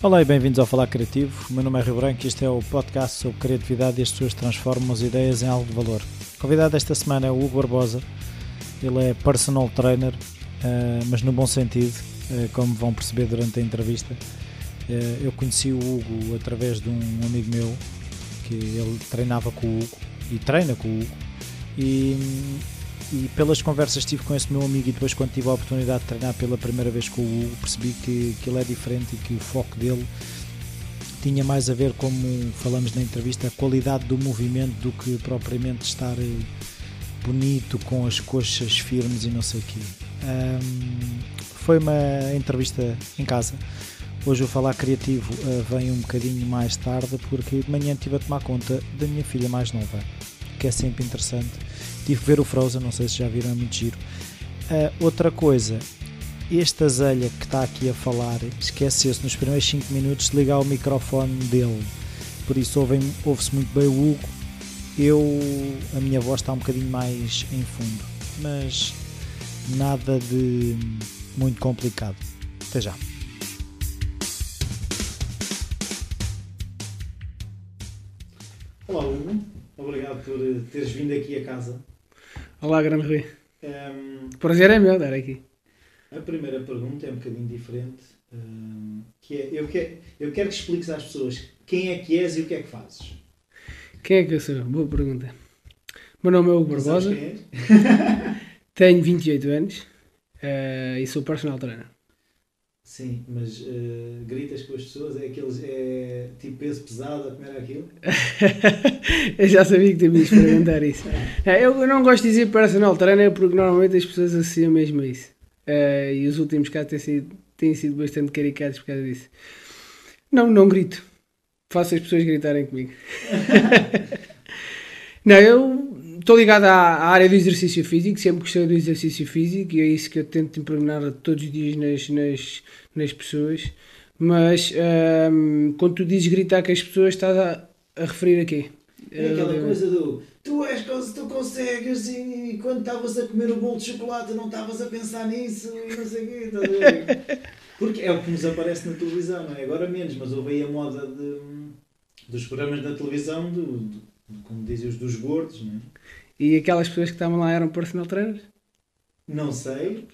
Olá e bem-vindos ao Falar Criativo. O meu nome é Rio Branco e este é o podcast sobre criatividade e as pessoas transformam as ideias em algo de valor. O convidado esta semana é o Hugo Barbosa. Ele é personal trainer, uh, mas no bom sentido, uh, como vão perceber durante a entrevista. Uh, eu conheci o Hugo através de um amigo meu que ele treinava com o Hugo e treina com o Hugo. E, e pelas conversas que tive com esse meu amigo e depois quando tive a oportunidade de treinar pela primeira vez com o Hugo, percebi que, que ele é diferente e que o foco dele tinha mais a ver, como falamos na entrevista, a qualidade do movimento do que propriamente estar eh, bonito com as coxas firmes e não sei o quê. Um, foi uma entrevista em casa. Hoje o Falar Criativo uh, vem um bocadinho mais tarde porque de manhã estive a tomar conta da minha filha mais nova, que é sempre interessante Tive que ver o Frozen, não sei se já viram, é muito giro. Uh, outra coisa, este azelha que está aqui a falar esqueceu-se nos primeiros 5 minutos de ligar o microfone dele. Por isso ouve-se muito bem o Hugo. Eu, a minha voz está um bocadinho mais em fundo, mas nada de muito complicado. Até já. Olá Hugo, obrigado por teres vindo aqui a casa. Olá, grande Rui. Um, Prazer é meu estar aqui. A primeira pergunta é um bocadinho diferente. Um, que é, eu, quero, eu quero que expliques às pessoas quem é que és e o que é que fazes. Quem é que eu sou? Boa pergunta. Meu nome é Hugo Barbosa. Tenho 28 anos uh, e sou personal trainer. Sim, mas uh, gritas com as pessoas, é aqueles, é tipo peso pesado a comer aquilo? eu já sabia que tu ias perguntar isso. É, eu não gosto de dizer personal trainer porque normalmente as pessoas associam mesmo a isso. Uh, e os últimos casos têm sido, têm sido bastante caricados por causa disso. Não, não grito. Faço as pessoas gritarem comigo. não, eu estou ligado à, à, área do exercício físico, sempre gostei do exercício físico e é isso que eu tento impregnar todos os dias nas, nas, nas pessoas. Mas um, quando tu dizes gritar com as pessoas, estás a, a referir a quê? É aquela uh, coisa do tu és tu consegues e quando estavas a comer o bolo de chocolate não estavas a pensar nisso e não sei o quê. Porque é o que nos aparece na televisão, não é? Agora menos, mas houve aí a moda de, dos programas da televisão, do, do, como dizem os dos gordos, não é? E aquelas pessoas que estavam lá eram personal trainers? Não sei.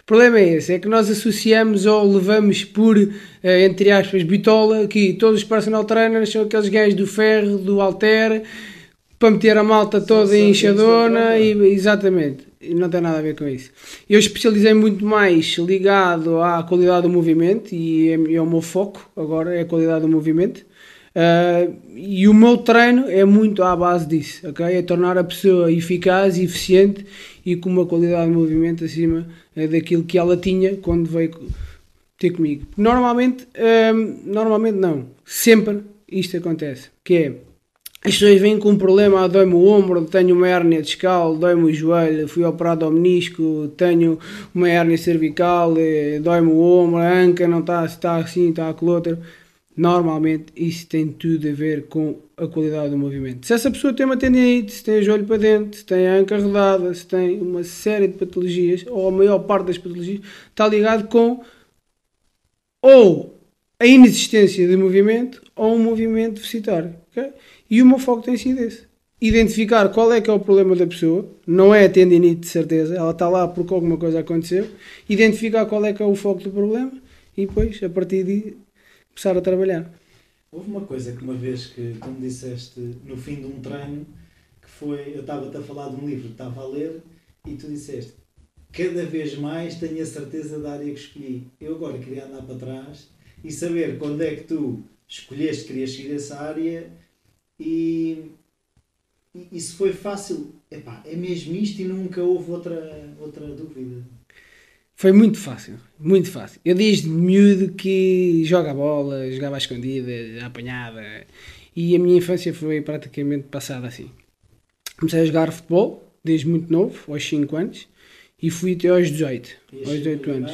O problema é esse, é que nós associamos ou levamos por, eh, entre aspas, bitola, que todos os personal trainers são aqueles gajos do ferro, do alter, para meter a malta toda inchadona, e, exatamente, não tem nada a ver com isso. Eu especializei muito mais ligado à qualidade do movimento, e é, é o meu foco agora, é a qualidade do movimento, Uh, e o meu treino é muito à base disso, ok? É tornar a pessoa eficaz, eficiente e com uma qualidade de movimento acima uh, daquilo que ela tinha quando veio ter comigo. Normalmente, uh, normalmente não, sempre isto acontece, que é as pessoas vêm com um problema, ah, dói-me o ombro, tenho uma hérnia discal, dói-me o joelho, fui operado ao menisco, tenho uma hérnia cervical, eh, dói-me o ombro, a anca não está, está assim, está aquilo outro Normalmente isso tem tudo a ver com a qualidade do movimento. Se essa pessoa tem uma tendinite, se tem o joelho para dentro, se tem a anca rodada, se tem uma série de patologias, ou a maior parte das patologias, está ligado com ou a inexistência de movimento ou um movimento deficitário. Okay? E o meu foco tem sido esse. Identificar qual é que é o problema da pessoa, não é a tendinite de certeza, ela está lá porque alguma coisa aconteceu, identificar qual é que é o foco do problema e depois, a partir de começar a trabalhar. Houve uma coisa que uma vez que, como disseste, no fim de um treino, que foi, eu estava-te a falar de um livro que estava a ler e tu disseste, cada vez mais tenho a certeza da área que escolhi. Eu agora queria andar para trás e saber quando é que tu escolheste que querias seguir essa área e, e, foi fácil, epá, é mesmo isto e nunca houve outra, outra dúvida. Foi muito fácil, muito fácil. Eu desde miúdo que joga a bola, jogava à escondida, apanhava. E a minha infância foi praticamente passada assim. Comecei a jogar futebol desde muito novo, aos 5 anos, e fui até aos 18, aos 18 anos.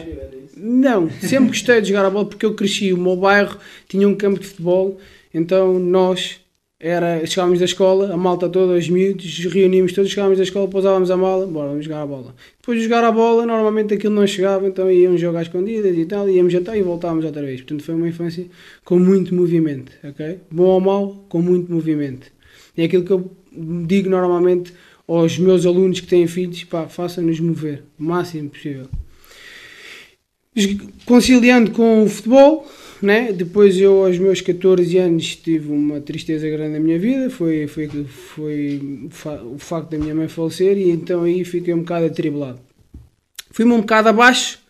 Não, sempre gostei de jogar a bola porque eu cresci. O meu bairro tinha um campo de futebol, então nós era, chegávamos da escola, a malta toda, os miúdos, reuníamos todos, chegávamos da escola, pousávamos a mala, bora, vamos jogar a bola. Depois de jogar a bola, normalmente aquilo não chegava, então íamos jogar escondidas e tal, íamos jantar e voltávamos outra vez. Portanto, foi uma infância com muito movimento, ok? Bom ou mau, com muito movimento. É aquilo que eu digo normalmente aos meus alunos que têm filhos, pá, façam-nos mover o máximo possível. Conciliando com o futebol, né? Depois eu, aos meus 14 anos, tive uma tristeza grande na minha vida, foi, foi, foi o facto da minha mãe falecer e então aí fiquei um bocado atribulado. Fui-me um bocado abaixo,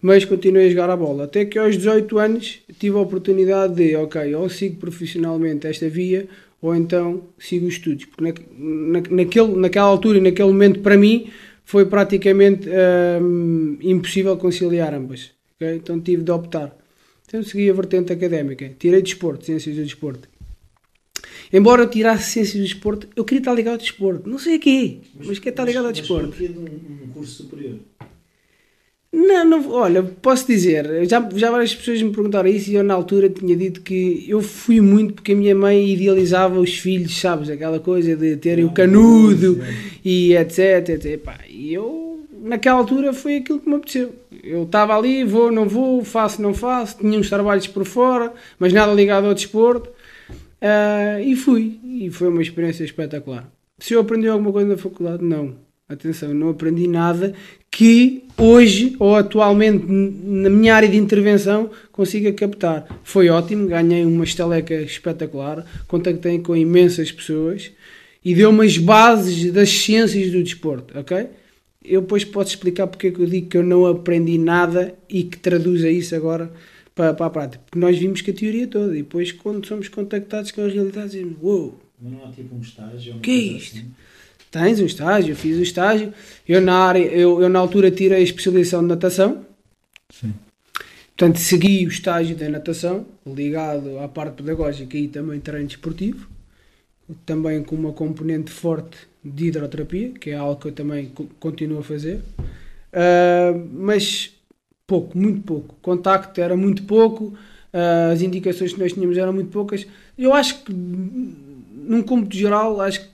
mas continuei a jogar a bola. Até que aos 18 anos tive a oportunidade de, ok, ou sigo profissionalmente esta via, ou então sigo os estudos. Porque na, na, naquele, naquela altura e naquele momento, para mim, foi praticamente hum, impossível conciliar ambas. Okay? Então tive de optar. Então segui a vertente académica. Tirei desporto, ciências do desporto. Embora eu tirasse ciências do desporto, eu queria estar ligado ao desporto. Não sei a quê, mas, mas quer estar ligado ao desporto. Mas de um, um curso superior? Não, não, olha, posso dizer, já, já várias pessoas me perguntaram isso e eu na altura tinha dito que eu fui muito porque a minha mãe idealizava os filhos, sabes, aquela coisa de terem o canudo e etc, etc. E eu, naquela altura, foi aquilo que me apeteceu. Eu estava ali, vou, não vou, faço, não faço, tinha uns trabalhos por fora, mas nada ligado ao desporto. Uh, e fui, e foi uma experiência espetacular. Se eu aprendi alguma coisa na faculdade, não. Atenção, não aprendi nada que hoje ou atualmente na minha área de intervenção consiga captar. Foi ótimo, ganhei uma estaleca espetacular, contactei com imensas pessoas e deu-me as bases das ciências do desporto, ok? Eu depois posso explicar porque é que eu digo que eu não aprendi nada e que traduza isso agora para, para a prática. Porque nós vimos que a teoria toda e depois quando somos contactados com a realidade dizemos, uou! Wow, não há tipo um estágio? O que é isto? Assim? Tens um estágio, eu fiz o um estágio. Eu na, área, eu, eu na altura tirei a especialização de natação. Sim. Portanto, segui o estágio da natação, ligado à parte pedagógica e também treino desportivo. Também com uma componente forte de hidroterapia, que é algo que eu também continuo a fazer. Uh, mas pouco, muito pouco. Contacto era muito pouco, uh, as indicações que nós tínhamos eram muito poucas. Eu acho que, num cômputo geral, acho que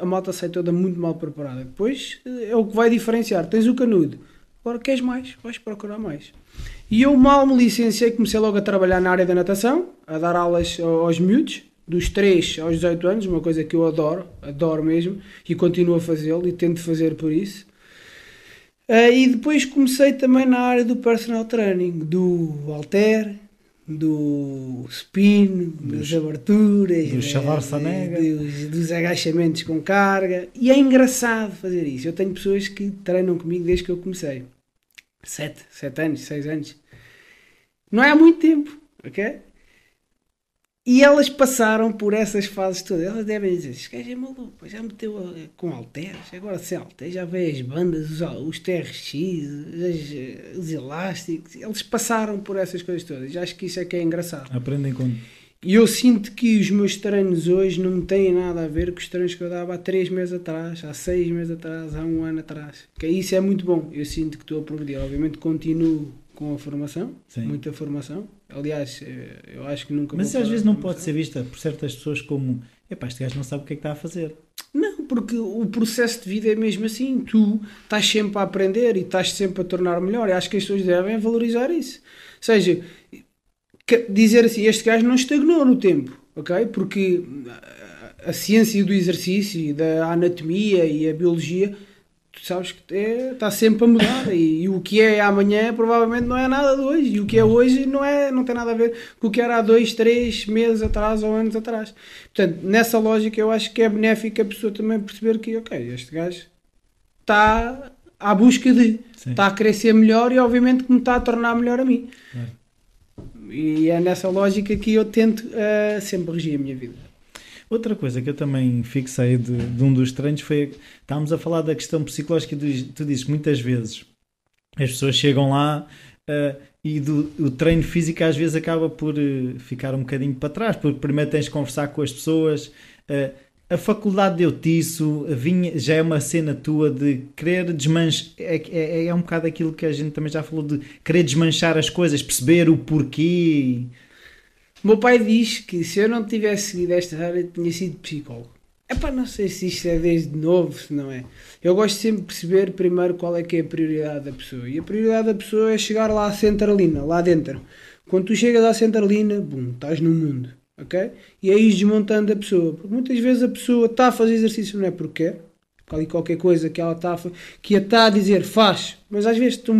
a malta sai toda muito mal preparada. Depois é o que vai diferenciar. Tens o canudo. Agora queres mais, vais procurar mais. E eu mal me licenciei, comecei logo a trabalhar na área da natação, a dar aulas aos miúdos, dos 3 aos 18 anos, uma coisa que eu adoro, adoro mesmo, e continuo a fazê-lo e tento fazer por isso. Uh, e depois comecei também na área do personal training, do alter, do spin, dos, das aberturas, do chavar sanega, dos, dos, agachamentos com carga. E é engraçado fazer isso. Eu tenho pessoas que treinam comigo desde que eu comecei. Sete, sete anos, seis anos. Não é há muito tempo, ok? E elas passaram por essas fases todas. Elas devem dizer: Este gajo é maluco, já meteu com alteres, agora sem alteres, já vê as bandas, os, os TRX, os, os elásticos. Eles passaram por essas coisas todas. Já acho que isso é que é engraçado. Aprendem com. E eu sinto que os meus treinos hoje não têm nada a ver com os treinos que eu dava há 3 meses atrás, há 6 meses atrás, há um ano atrás. Que isso é muito bom. Eu sinto que estou a progredir. Obviamente continuo com a formação, Sim. muita formação Aliás, eh, eu acho que nunca. Mas às vezes não pode ser vista por certas pessoas como epá, este gajo não sabe o que é que está a fazer. Não, porque o processo de vida é mesmo assim. Tu estás sempre a aprender e estás sempre a tornar melhor. E acho que as pessoas devem valorizar isso. Ou seja, dizer assim, este gajo não estagnou no tempo, ok? Porque a ciência do exercício, da anatomia e a biologia sabes que é, está sempre a mudar e, e, o que é amanhã provavelmente não é nada de hoje e o que é hoje não, é, não tem nada a ver com o que era há dois, três meses atrás ou anos atrás. Portanto, nessa lógica eu acho que é benéfico a pessoa também perceber que, ok, este gajo está à busca de, Sim. está a ser melhor e obviamente que me está a tornar melhor a mim. É. E é nessa lógica que eu tento uh, sempre regir a minha vida. Outra coisa que eu também fixei de, de um dos treinos foi. Estávamos a falar da questão psicológica, tu, tu dizes muitas vezes as pessoas chegam lá uh, e do, o treino físico às vezes acaba por uh, ficar um bocadinho para trás, porque primeiro tens de conversar com as pessoas. Uh, a faculdade deu-te isso, vinha, já é uma cena tua de querer desmanchar. É, é, é um bocado aquilo que a gente também já falou de querer desmanchar as coisas, perceber o porquê. O meu pai diz que se eu não tivesse seguido esta área, tinha sido psicólogo. Epá, não sei se isto é desde novo, se não é. Eu gosto sempre de perceber primeiro qual é que é a prioridade da pessoa. E a prioridade da pessoa é chegar lá à centralina, lá dentro. Quando tu chegas à centralina, bum, estás no mundo, ok? E é ir desmontando a pessoa. Porque muitas vezes a pessoa está a fazer exercício não é porque quer, ali qualquer coisa que ela está que a está a dizer faz, mas às vezes tu,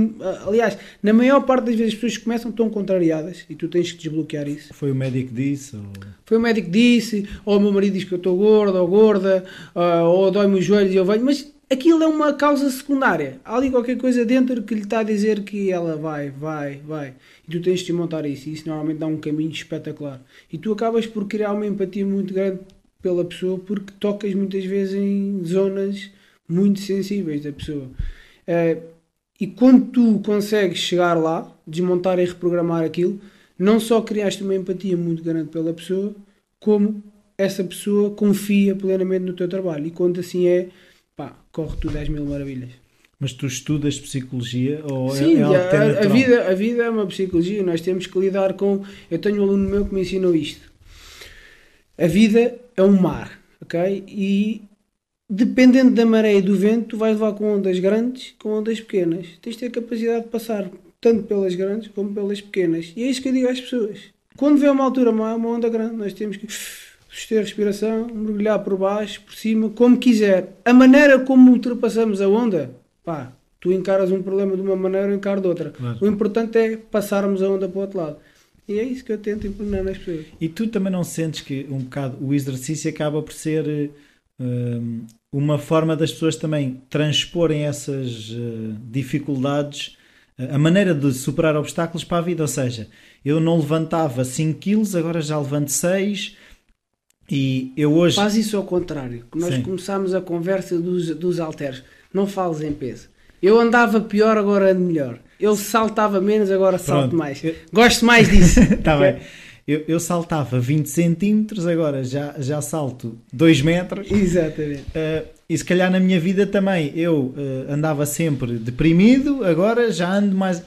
aliás, na maior parte das vezes as pessoas começam tão contrariadas e tu tens que desbloquear isso. Foi o médico que disse? Ou... Foi o médico que disse, ou o meu marido diz que eu estou gorda ou gorda, ou dói-me os joelhos e eu venho, mas aquilo é uma causa secundária. Há ali qualquer coisa dentro que lhe está a dizer que ela vai, vai, vai. E tu tens de montar isso. E isso normalmente dá um caminho espetacular. E tu acabas por criar uma empatia muito grande pela pessoa porque tocas muitas vezes em zonas muito sensíveis da pessoa. Uh, e quando tu consegues chegar lá, desmontar e reprogramar aquilo, não só criaste uma empatia muito grande pela pessoa, como essa pessoa confia plenamente no teu trabalho. E quando assim é, pá, corre tudo às mil maravilhas. Mas tu estudas psicologia ou é- Sim, é, é a, a, vida, a vida é uma psicologia. Nós temos que lidar com. Eu tenho um aluno meu que me ensinou isto. A vida é um mar, ok? E dependendo da maré e do vento, tu vais levar com ondas grandes, com ondas pequenas. Tens de ter capacidade de passar tanto pelas grandes como pelas pequenas. E é isso que eu digo às pessoas. Quando vê uma altura má, uma onda grande, nós temos que suster a respiração, mergulhar por baixo, por cima, como quiser. A maneira como ultrapassamos a onda, pá, tu encaras um problema de uma maneira, eu encaro de outra. O importante é passarmos a onda para o outro lado. E é isso que eu tento implementar nas pessoas. E tu também não sentes que um bocado o exercício acaba por ser uh, uma forma das pessoas também transporem essas uh, dificuldades, uh, a maneira de superar obstáculos para a vida. Ou seja, eu não levantava 5 quilos, agora já levanto 6. E eu hoje. Faz isso ao contrário. Nós Sim. começámos a conversa dos, dos halteres. Não fales em peso. Eu andava pior, agora ando melhor. Ele saltava menos, agora salto mais. Eu... Gosto mais disso. Está bem. Eu, eu, saltava 20 centímetros, agora já, já salto 2 metros. Exatamente. Uh, e se calhar na minha vida também eu uh, andava sempre deprimido, agora já ando mais.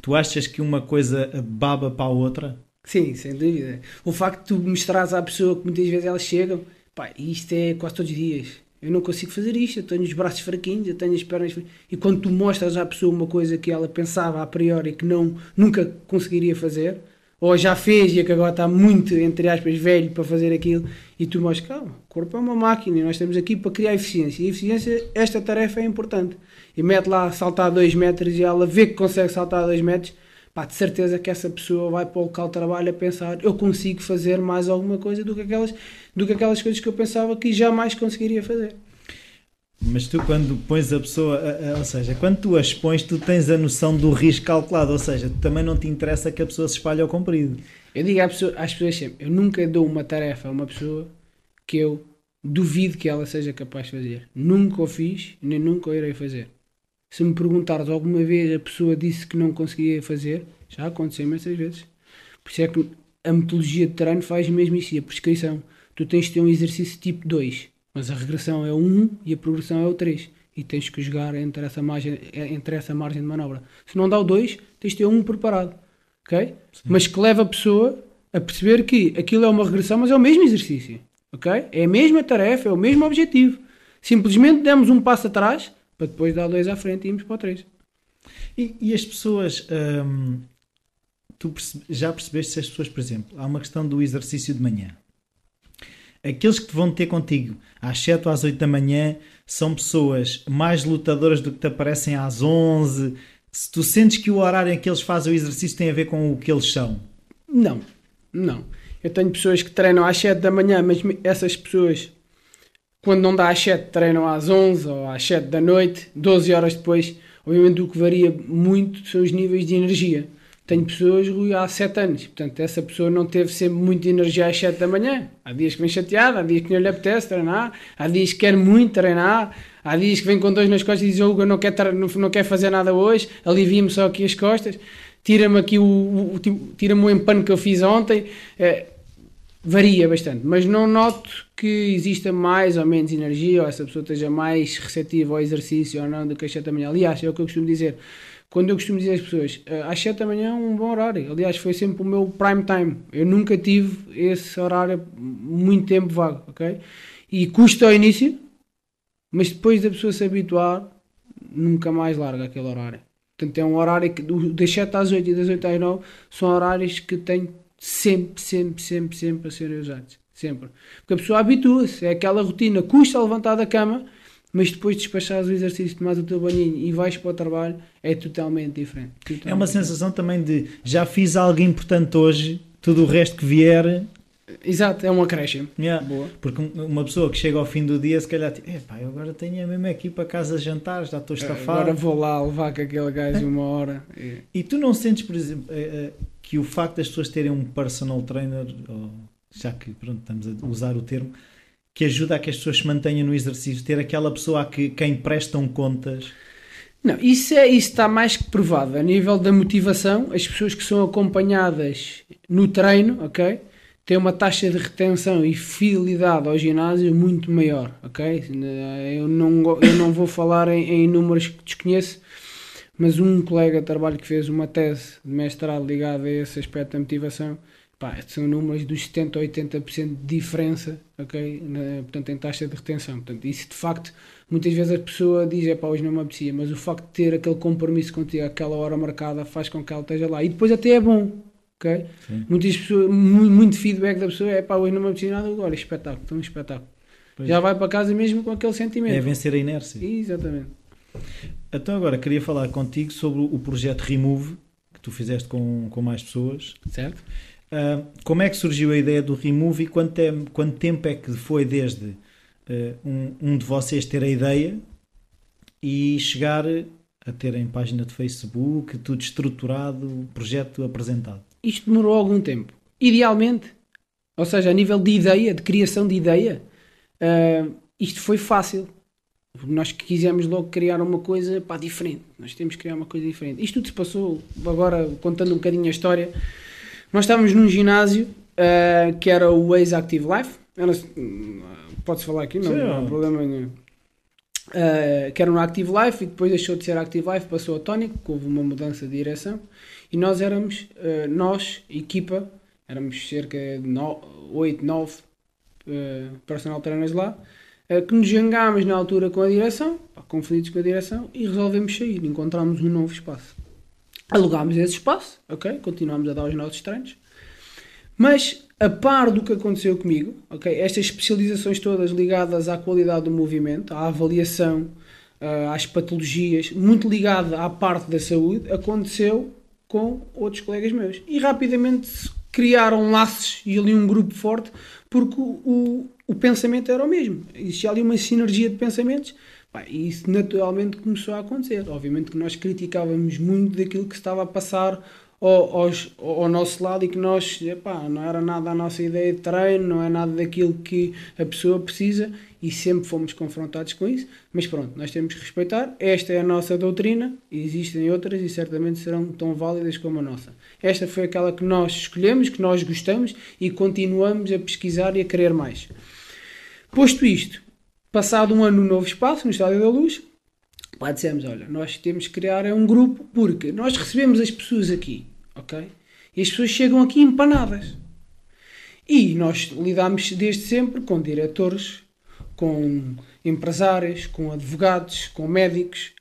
Tu achas que uma coisa baba para a outra? Sim, sem dúvida. O facto de tu mostrares à pessoa que muitas vezes elas chegam, pá, isto é quase todos os dias eu não consigo fazer isto, eu tenho os braços fraquinhos, eu tenho as pernas fraquinhas. E quando tu mostras à pessoa uma coisa que ela pensava a priori que não, nunca conseguiria fazer, ou já fez e que agora está muito, entre aspas, velho para fazer aquilo, e tu mostras, calma, o corpo é uma máquina e nós estamos aqui para criar eficiência. E eficiência, esta tarefa é importante. E mete lá saltar 2 metros e ela vê que consegue saltar 2 metros, pá, de certeza que essa pessoa vai para o local de trabalho a pensar eu consigo fazer mais alguma coisa do que aquelas, do que aquelas coisas que eu pensava que jamais conseguiria fazer. Mas tu quando pões a pessoa, ou seja, quando tu a expões, tu tens a noção do risco calculado, ou seja, também não te interessa que a pessoa se espalhe ao comprido. Eu digo às pessoas, às pessoas sempre, eu nunca dou uma tarefa a uma pessoa que eu duvido que ela seja capaz de fazer. Nunca o fiz, nem nunca o irei fazer. Se me perguntares alguma vez a pessoa disse que não conseguia fazer, já aconteceu imensas vezes. Por isso é que a metodologia de treino faz mesmo isso, e a prescrição. Tu tens de ter um exercício tipo 2, mas a regressão é o 1 e a progressão é o 3. E tens que jogar entre essa margem, entre essa margem de manobra. Se não dá o 2, tens de ter um preparado. ok? Mas que leva a pessoa a perceber que aquilo é uma regressão, mas é o mesmo exercício. ok? É a mesma tarefa, é o mesmo objetivo. Simplesmente demos um passo atrás para depois dar dois à frente e irmos para o três. E, e as pessoas, hum, tu percebe, já percebeste se as pessoas, por exemplo, há uma questão do exercício de manhã. Aqueles que vão ter contigo às 7 ou às 8 da manhã são pessoas mais lutadoras do que te aparecem às 11. Se tu sentes que o horário em que eles fazem o exercício tem a ver com o que eles são? Não, não. Eu tenho pessoas que treinam às 7 da manhã, mas essas pessoas quando não dá às 7, treinam às 11 ou às 7 da noite, 12 horas depois. Obviamente o que varia muito são os níveis de energia. Tenho pessoas, Rui, há 7 anos. Portanto, essa pessoa não teve sempre muita energia às 7 da manhã. Há dias que vem chateada, há dias que não lhe apetece treinar, há dias que quer muito treinar, há dias que vem com dois nas costas e diz: Hugo, não quer, não, quer fazer nada hoje, alivia-me só aqui as costas, tira-me aqui o, o, o tira-me o empano que eu fiz ontem. É, varia bastante, mas não noto que exista mais ou menos energia ou essa pessoa esteja mais receptiva ao exercício ou não do que às 7 da manhã. Aliás, é o que eu costumo dizer. Quando eu costumo dizer às pessoas, "Ah, às 7 da manhã é um bom horário. Aliás, foi sempre o meu prime time. Eu nunca tive esse horário muito tempo vago, ok? E custa ao início, mas depois da pessoa se habituar, nunca mais larga aquele horário. Portanto, é um horário que das 7 às 8 e das 8 às 9 são horários que tenho sempre, sempre, sempre, sempre a serem usados. Sempre. Porque a pessoa habitua-se, é aquela rotina, custa levantar da cama, mas depois de despachares o exercício, tomares o teu banhinho e vais para o trabalho, é totalmente diferente. É uma Totalmente sensação também de já fiz algo importante hoje, tudo o resto que vier. diferente. Exato, é um acréscimo. yeah. Boa. Porque um- uma pessoa que chega ao fim do dia, se calhar, tipo, epá, eu agora tenho mesmo aqui para casa jantar, já estou estafado. Agora vou lá levar com aquele gajo uma hora. E- E tu não sentes, por exemplo, eh, eh, que o facto das pessoas terem um personal trainer, já que pronto, estamos a usar o termo, que ajuda a que as pessoas se mantenham no exercício, ter aquela pessoa a que, quem prestam contas. Não, isso, é, isso está mais que provado. A nível da motivação, as pessoas que são acompanhadas no treino, ok? Têm uma taxa de retenção e fidelidade ao ginásio muito maior, ok? Eu não, eu não vou falar em, em números que desconheço, mas um colega de trabalho que fez uma tese de mestrado ligada a esse aspecto da motivação, pá, são números dos 70% a 80% de diferença, ok? Na- portanto, em taxa de retenção. Portanto, isso de facto, muitas vezes a pessoa diz, é pá, hoje não me apetecia, mas o facto de ter aquele compromisso contigo, aquela hora marcada, faz com que ela esteja lá. E depois até é bom, ok? Sim. Muitas pessoas, mu- muito feedback da pessoa é pá, hoje não me apetecia nada, agora espetáculo, então um espetáculo. Pois. Já vai para casa mesmo com aquele sentimento. É vencer a inércia. Exatamente. Então agora queria falar contigo sobre o projeto Remove, que tu fizeste com, com mais pessoas. Certo? Ah, como é que surgiu a ideia do Remove e quanto, é, quanto tempo é que foi desde ah, um, um de vocês ter a ideia e chegar a terem página de Facebook, tudo estruturado, projeto apresentado? Isto demorou algum tempo. Idealmente, ou seja, a nível de ideia, de criação de ideia, ah, isto foi fácil. Nós quisemos logo criar uma coisa pá, diferente. Nós temos que criar uma coisa diferente. Isto tudo se passou, agora contando um bocadinho a história. Nós estávamos num ginásio ah, que era o Waze Active Life. Sei- Pode-se falar aqui, não, Sim, não há problema nenhum. Ah, que era no Active Life e depois deixou de ser Active Life, passou a Tónico, houve uma mudança de direção. E nós éramos, ah, nós, equipa, éramos cerca de 8, 9 personal trainers lá, que nos jangámos na altura com a direção, pá, conflitos com a direção, e resolvemos sair. Encontramos um novo espaço. Alugámos esse espaço, ok? Continuámos a dar os nossos treinos. Mas, a par do que aconteceu comigo, ok? Estas especializações todas ligadas à qualidade do movimento, à avaliação, ah, às patologias, muito ligada à parte da saúde, aconteceu com outros colegas meus. E rapidamente criaram laços e ali um grupo forte, porque o, o, pensamento era o mesmo. Existia ali uma sinergia de pensamentos e isso naturalmente começou a acontecer. Obviamente que nós criticávamos muito daquilo que estava a passar ao, aos- ao nosso lado e que nós, epá, não era nada a nossa ideia de treino, não é nada daquilo que a pessoa precisa e sempre fomos confrontados com isso. Mas pronto, nós temos que respeitar. Esta é a nossa doutrina, existem outras e certamente serão tão válidas como a nossa. Esta foi aquela que nós escolhemos, que nós gostamos e continuamos a pesquisar e a querer mais. Posto isto, passado um ano no novo espaço, no Estádio da Luz, lá dissemos, olha, nós temos que criar um grupo porque nós recebemos as pessoas aqui, ok? E as pessoas chegam aqui empanadas. E nós lidamos desde sempre com diretores, com empresários, com advogados, com médicos.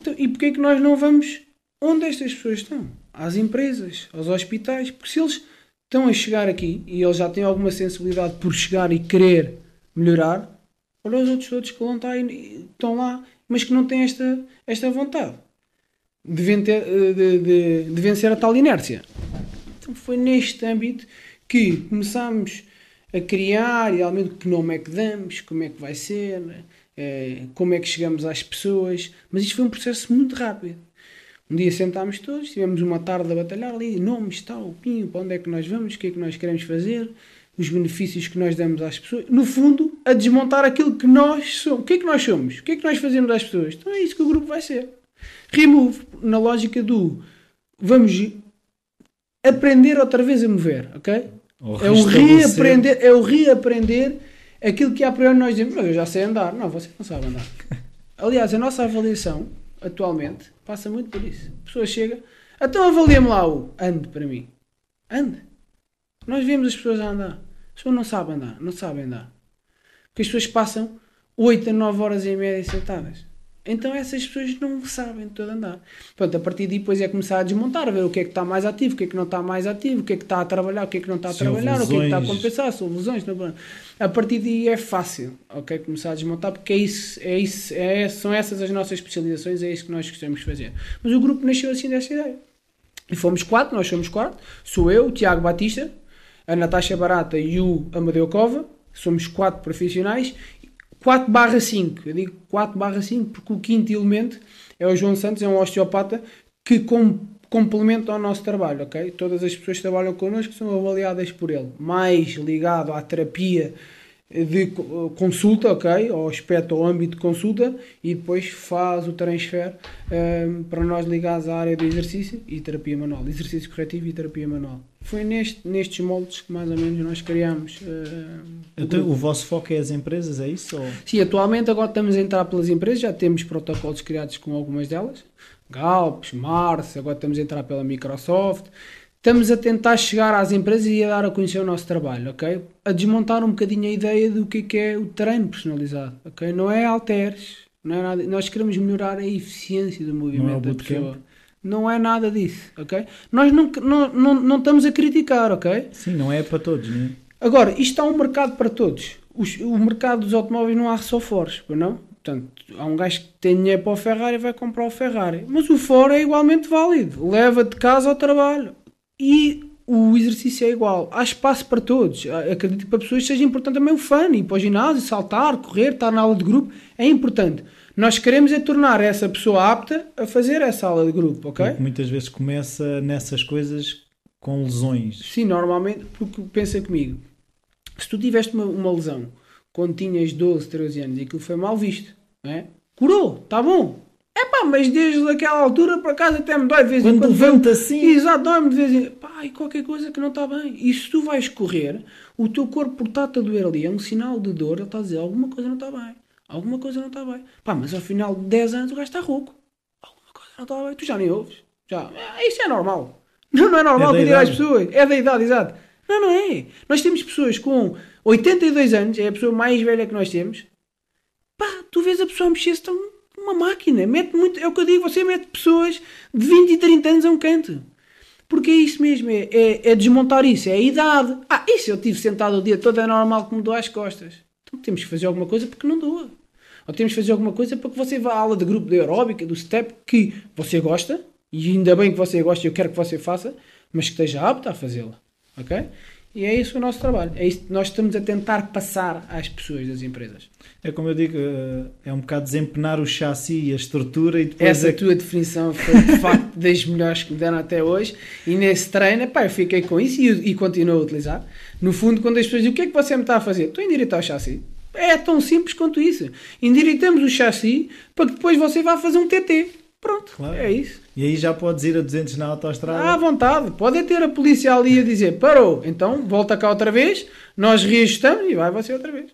Então, e porquê é que nós não vamos onde estas pessoas estão? Às empresas, aos hospitais, porque se eles estão a chegar aqui e eles já têm alguma sensibilidade por chegar e querer melhorar, olha os outros todos que vão estar estão lá, mas que não têm esta, esta vontade de, venter, de, de, de vencer a tal inércia. Então foi neste âmbito que começámos a criar, realmente, que nome é que damos, como é que vai ser, eh, como é que chegamos às pessoas, mas isto foi um processo muito rápido. Um dia sentámos todos, tivemos uma tarde a batalhar ali, nomes, tal, pinho, para onde é que nós vamos, o que é que nós queremos fazer, os benefícios que nós damos às pessoas. No fundo, a desmontar aquilo que nós somos. O que é que nós somos? O que é que nós fazemos às pessoas? Então é isso que o grupo vai ser. Remove, na lógica do vamos aprender outra vez a mover, ok? Ou É o reaprender, é o reaprender aquilo que a priori nós dizemos, "Mas eu já sei andar. Não, você não sabe andar. Aliás, a nossa avaliação, atualmente, passa muito por isso. A pessoa chega, então avalia-me lá o ande para mim. Ande. Nós vemos as pessoas a andar. As pessoas não sabem andar, não sabem andar. Porque as pessoas passam 8 a 9 horas e média sentadas. Então essas pessoas não sabem de todo andar. Pronto, a partir daí depois é começar a desmontar, a ver o que é que está mais ativo, o que é que não está mais ativo, o que é que está a trabalhar, o que é que não está a trabalhar, o que é que está a compensar, se houve lesões. Não... A partir daí é fácil, ok? Começar a desmontar, porque é isso, é isso, é, são essas as nossas especializações, é isso que nós gostamos de fazer. Mas o grupo nasceu assim dessa ideia. E fomos quatro, nós somos quatro. Sou eu, o Tiago Batista, a Natasha Barata e o Amadeu Cova. Somos quatro profissionais. 4 barra 5. Eu digo 4 barra 5 porque o quinto elemento é o João Santos, é um osteopata que com, complementa o nosso trabalho, ok? Todas as pessoas que trabalham connosco são avaliadas por ele. Mais ligado à terapia de co- consulta, ok? Ao aspecto, ao âmbito de consulta e depois faz o transfer ehm, para nós ligados à área do exercício e terapia manual. Exercício corretivo e terapia manual. Foi neste, nestes moldes que mais ou menos nós criamos. ehm, o Então, grupo. o vosso foco é as empresas, é isso? Ou... Sim, atualmente agora estamos a entrar pelas empresas, já temos protocolos criados com algumas delas, Galps, Mars, agora estamos a entrar pela Microsoft. Estamos a tentar chegar às empresas e a dar a conhecer o nosso trabalho, ok? A desmontar um bocadinho a ideia do que é, que é o treino personalizado, ok? Não é halteres, não é nada. Nós queremos melhorar a eficiência do movimento da bootcamp? pessoa. Não é nada disso, ok? Nós não, não, não, não estamos a criticar, ok? Sim, não é para todos, não é? Agora, isto há um mercado para todos. Os- o mercado dos automóveis não há só Fores, não? Portanto, há um gajo que tem dinheiro para o Ferrari e vai comprar o Ferrari. Mas o Ford é igualmente válido. Leva de casa ao trabalho. E o exercício é igual. Há espaço para todos. Acredito que para pessoas seja importante também o fun, ir para o ginásio, saltar, correr, estar na aula de grupo. É importante. Nós queremos é tornar essa pessoa apta a fazer essa aula de grupo, ok? Porque muitas vezes começa nessas coisas com lesões. Sim, normalmente, porque pensa comigo, se tu tiveste uma, uma lesão quando tinhas 12, 13 anos e aquilo foi mal visto, não é? curou, está bom. É pá, mas desde aquela altura para casa até me dói de vez em Quando quando. levanta assim. Exato, dói-me de vez em quando. Pá, e qualquer coisa que não está bem. E se tu vais correr, o teu corpo portar-te a doer ali, é um sinal de dor, ele está a dizer alguma coisa não está bem. Alguma coisa não está bem. Pá, mas ao final de 10 anos o gajo está rouco. Alguma coisa não está bem. Tu já nem ouves. Já. Ah, Isso é normal. Não, não é normal É que diga às pessoas. É da idade, exato. Não, não é. Nós temos pessoas com 82 anos, é a pessoa mais velha que nós temos. Pá, tu vês a pessoa mexer-se tão uma máquina. Mete muito, é o que eu digo, você mete pessoas de 20 e 30 anos a um canto. Porque é isso mesmo, é, é, é desmontar isso, é a idade. Ah, isso eu tive sentado o dia todo, é normal que me dou às costas. Então temos que fazer alguma coisa porque não doa. Ou temos que fazer alguma coisa para que você vá à aula de grupo de aeróbica, do step, que você gosta, e ainda bem que você gosta e eu quero que você faça, mas que esteja apto a fazê-la. Ok? E é isso o nosso trabalho. É isso que nós estamos a tentar passar às pessoas das empresas. É como eu digo, eh, é um bocado desempenar o chassi e a estrutura e depois Essa é tua definição foi de facto das melhores que me deram até hoje. E nesse treino, pá, eu fiquei com isso e, e continuo a utilizar. No fundo, quando as pessoas dizem o que é que você me está a fazer? Estou a endireitar o chassi. É tão simples quanto isso. Endireitamos o chassi para que depois você vá fazer um TT. Pronto, Claro. é isso. E aí já podes ir a 200 na autostrada. À vontade. Pode ter a polícia ali a dizer parou, então volta cá outra vez, nós reajustamos e vai você outra vez.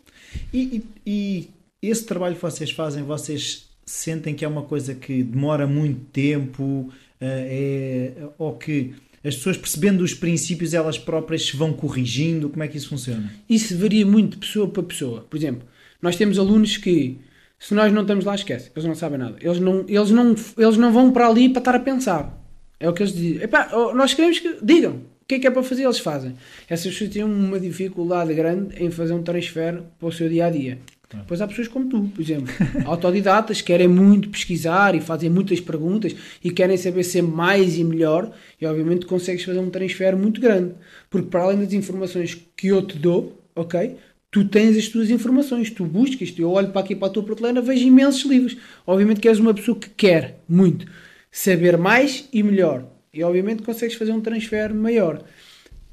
E, e- e esse trabalho que vocês fazem, vocês sentem que é uma coisa que demora muito tempo, eh, é, ou que as pessoas percebendo os princípios elas próprias se vão corrigindo? Como é que isso funciona? Isso varia muito de pessoa para pessoa. Por exemplo, nós temos alunos que, se nós não estamos lá, esquece. Eles não sabem nada. Eles não, eles não, eles não vão para ali para estar a pensar. É o que eles dizem. Epá, oh, nós queremos que digam. O que é que é para fazer? Eles fazem. Essas pessoas têm uma dificuldade grande em fazer um transfer para o seu dia a dia. Claro. Depois há pessoas como tu, por exemplo, autodidatas, querem muito pesquisar e fazem muitas perguntas e querem saber sempre mais e melhor, e obviamente consegues fazer um transfer muito grande, porque para além das informações que eu te dou, ok? Tu tens as tuas informações, tu buscas, eu olho para aqui para a tua prateleira, vejo imensos livros. Obviamente que és uma pessoa que quer muito saber mais e melhor, e obviamente consegues fazer um transfer maior.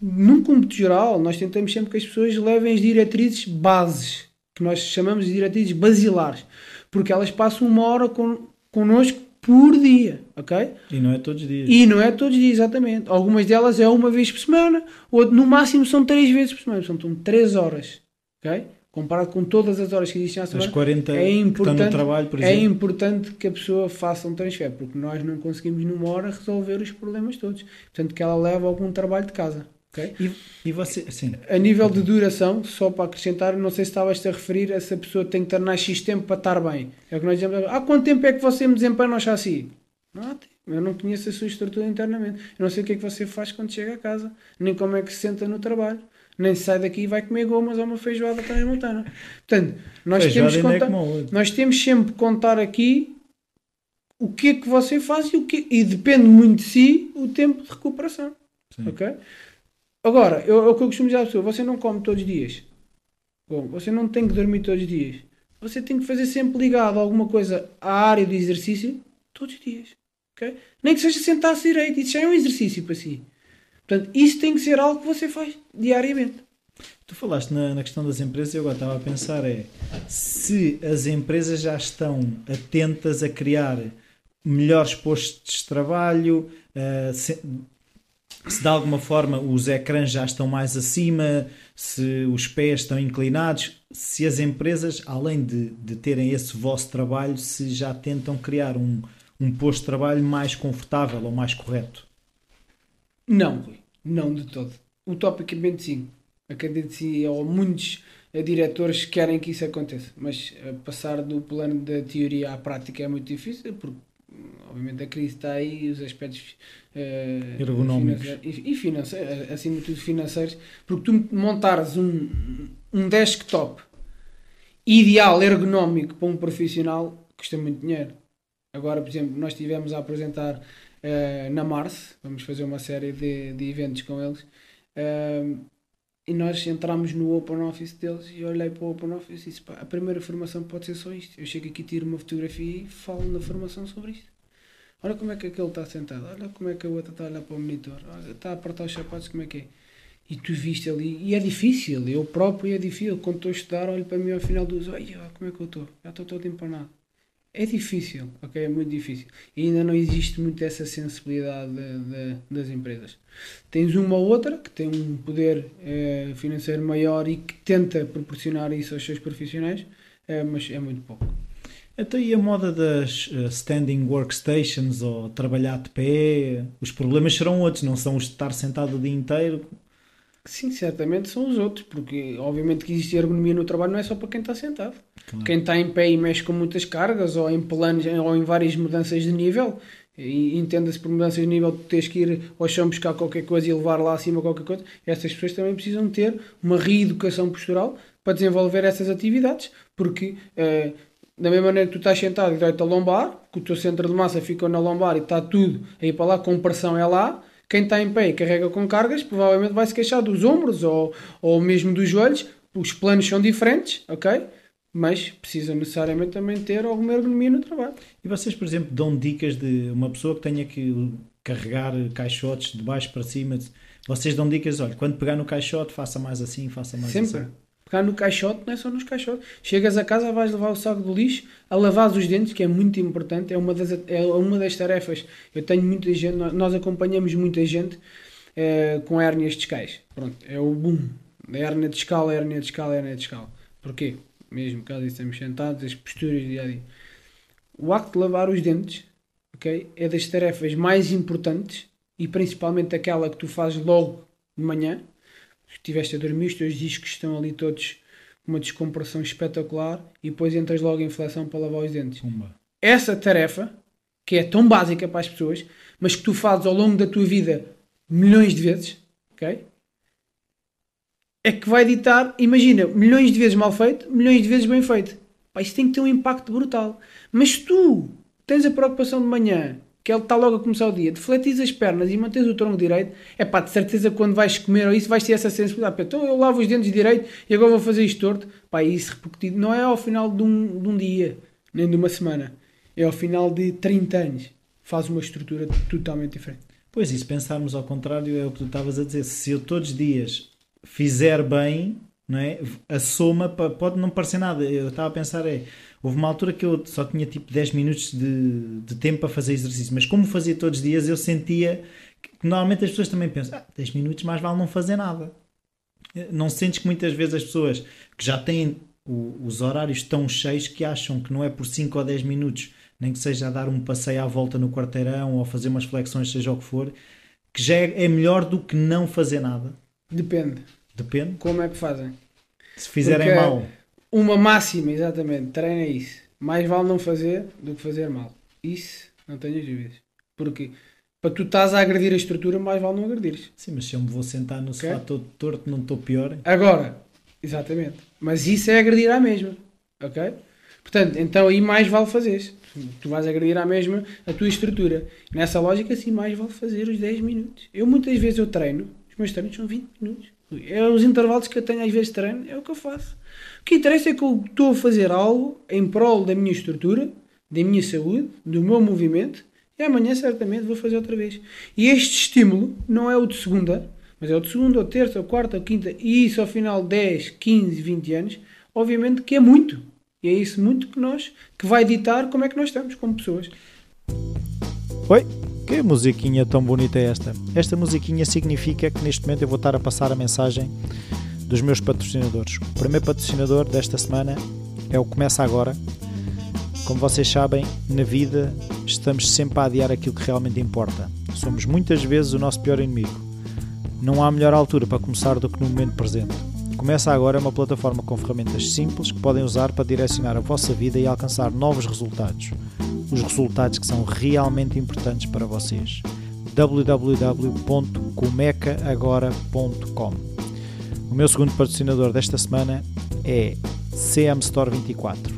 Num cômputo geral, nós tentamos sempre que as pessoas levem as diretrizes bases, que nós chamamos de diretrizes basilares, porque elas passam uma hora con, connosco por dia, ok? E não é todos os dias. E não é todos os dias, exatamente. Algumas delas é uma vez por semana, ou no máximo são três vezes por semana, são três horas, ok? Comparado com todas as horas que existem à semana, As 40 é importante, trabalho, por é importante que a pessoa faça um transfer, porque nós não conseguimos numa hora resolver os problemas todos. Portanto, que ela leve algum trabalho de casa, ok? E, e você, sim, A nível de duração, só para acrescentar, não sei se estavas-te a referir a se a pessoa tem que tornar X tempo para estar bem. É o que nós dizemos. Há quanto tempo é que você me desempenha no chassi? Não há tempo. Eu não conheço a sua estrutura internamente. Eu não sei o que é que você faz quando chega a casa. Nem como é que se senta no trabalho. Nem sai daqui e vai comer gomas ou uma feijoada transmontana. Portanto, nós Feijoada temos, é contar, a outra. nós temos sempre que contar aqui o que é que você faz e, o que, e depende muito de si o tempo de recuperação. Sim. Ok? Agora, eu, é o que eu costumo dizer à pessoa: você não come todos os dias. Bom, você não tem que dormir todos os dias. Você tem que fazer sempre ligado a alguma coisa à área do exercício todos os dias. ok? Nem que seja sentar-se direito. Isso já é um exercício para si. Portanto, isso tem que ser algo que você faz diariamente. Tu falaste na, na questão das empresas e eu agora estava a pensar é se as empresas já estão atentas a criar melhores postos de trabalho, eh, se, se de alguma forma os ecrãs já estão mais acima, se os pés estão inclinados, se as empresas, além de, de terem esse vosso trabalho, se já tentam criar um, um posto de trabalho mais confortável ou mais correto. Não, Rui. Não de todo. Utopicamente sim. Acredito sim, ou muitos eh, diretores querem que isso aconteça. Mas eh, passar do plano da teoria à prática é muito difícil, porque hum, obviamente a crise está aí e os aspectos eh, Ergonómicos. e, e financeiros, acima de tudo financeiros, porque tu montares um, um desktop ideal, ergonómico para um profissional, custa muito dinheiro. Agora, por exemplo, nós estivemos a apresentar eh, na Mars, vamos fazer uma série de, de eventos com eles, eh, e nós entramos no Open Office deles e olhei para o Open Office e disse, pá, a primeira formação pode ser só isto. Eu chego aqui, tiro uma fotografia e falo na formação sobre isto. Olha como é que aquele está sentado, olha como é que a outra está a olhar para o monitor, olha, está a apertar os sapatos, como é que é. E tu viste ali, e é difícil, eu próprio é difícil, quando estou a estudar, olho para mim ao final dos, olha como é que eu estou, já estou todo empanado. É difícil, ok? É muito difícil. E ainda não existe muito essa sensibilidade de- de- das empresas. Tens uma ou outra que tem um poder eh, financeiro maior e que tenta proporcionar isso aos seus profissionais, eh, mas é muito pouco. Então, e a moda das eh, standing workstations ou trabalhar de pé? Os problemas serão outros, não são os de estar sentado o dia inteiro. Sim, certamente são os outros, porque obviamente que existe ergonomia no trabalho não é só para quem está sentado. Claro. Quem está em pé e mexe com muitas cargas ou em planos ou em várias mudanças de nível, e entenda-se por mudanças de nível, tu tens que ir ao chão buscar qualquer coisa e levar lá acima qualquer coisa, essas pessoas também precisam ter uma reeducação postural para desenvolver essas atividades, porque eh, da mesma maneira que tu estás sentado e dói-te a lombar, que o teu centro de massa fica na lombar e está tudo aí para lá, com pressão é lá, quem está em pé e carrega com cargas, provavelmente vai se queixar dos ombros ou, ou mesmo dos joelhos. Os planos são diferentes, ok? Mas precisam necessariamente também ter alguma ergonomia no trabalho. E vocês, por exemplo, dão dicas de uma pessoa que tenha que carregar caixotes de baixo para cima. Vocês dão dicas, olha, quando pegar no caixote, faça mais assim, faça mais Sempre. assim. Pegar no caixote não é só nos caixotes. Chegas a casa, vais levar o saco de lixo, a lavar os dentes, que é muito importante, é uma das, é uma das tarefas. Eu tenho muita gente, nós- acompanhamos muita gente eh, com hérnias discais. Pronto, é o boom. A hérnia discal, a hérnia discal, a hérnia discal. Porquê? Mesmo caso estamos sentados, as posturas do dia a dia. O acto de lavar os dentes ok, é das tarefas mais importantes e principalmente aquela que tu fazes logo de manhã estiveste a dormir, os teus discos estão ali todos com uma descompressão espetacular e depois entras logo em flexão para lavar os dentes. Pumba. Essa tarefa, que é tão básica para as pessoas, mas que tu fazes ao longo da tua vida milhões de vezes, ok? É que vai ditar, imagina, milhões de vezes mal feito, milhões de vezes bem feito. Pá, isso tem que ter um impacto brutal. Mas tu tens a preocupação de manhã, que ele está logo a começar o dia, de fletis as pernas e mantens o tronco direito, é pá, de certeza quando vais comer ou isso vais ter essa sensibilidade. Então eu lavo os dentes direito e agora vou fazer isto torto. Pá, isso repetido não é ao final de um, de um dia, nem de uma semana. É ao final de 30 anos. Faz uma estrutura totalmente diferente. Pois, e se pensarmos ao contrário, é o que tu estavas a dizer. Se eu todos os dias fizer bem, não é? a soma pode não parecer nada. Eu estava a pensar, é Houve uma altura que eu só tinha tipo 10 minutos de, de tempo para fazer exercício, mas como fazia todos os dias, eu sentia que normalmente as pessoas também pensam: ah, 10 minutos mais vale não fazer nada. Não sentes que muitas vezes as pessoas que já têm o, os horários tão cheios que acham que não é por 5 ou 10 minutos, nem que seja a dar um passeio à volta no quarteirão ou fazer umas flexões, seja o que for, que já é, é melhor do que não fazer nada? Depende. Depende? Como é que fazem? Se fizerem Porque mal. Uma máxima, exatamente. Treina isso. Mais vale não fazer do que fazer mal. Isso, não tenho dúvidas. Porque para tu estás a agredir a estrutura, mais vale não agredires. Sim, mas se eu me vou sentar no okay? sofá todo torto, não estou pior. Agora, exatamente. Mas isso é agredir à mesma. Ok? Portanto, então aí mais vale fazer. Tu vais agredir à mesma a tua estrutura. Nessa lógica, sim, mais vale fazer os 10 minutos. Eu muitas vezes eu treino, os meus treinos são 20 minutos. É os intervalos que eu tenho às vezes de treino, é o que eu faço. O que interessa é que eu estou a fazer algo em prol da minha estrutura, da minha saúde, do meu movimento, e amanhã certamente vou fazer outra vez. E este estímulo não é o de segunda, mas é o de segunda, ou terça, ou quarta, ou quinta, e isso ao final de 10, 15, 20 anos, obviamente que é muito. E é isso muito que nós, que vai ditar como é que nós estamos como pessoas. Oi, que musiquinha tão bonita é esta? Esta musiquinha significa que neste momento eu vou estar a passar a mensagem dos meus patrocinadores. O primeiro patrocinador desta semana é o Começa Agora. Como vocês sabem, na vida estamos sempre a adiar aquilo que realmente importa. Somos muitas vezes o nosso pior inimigo. Não há melhor altura para começar do que no momento presente. Começa agora uma plataforma com ferramentas simples que podem usar para direcionar a vossa vida e alcançar novos resultados. Os resultados que são realmente importantes para vocês. www.comecaagora.com O meu segundo patrocinador desta semana é CM Store 24.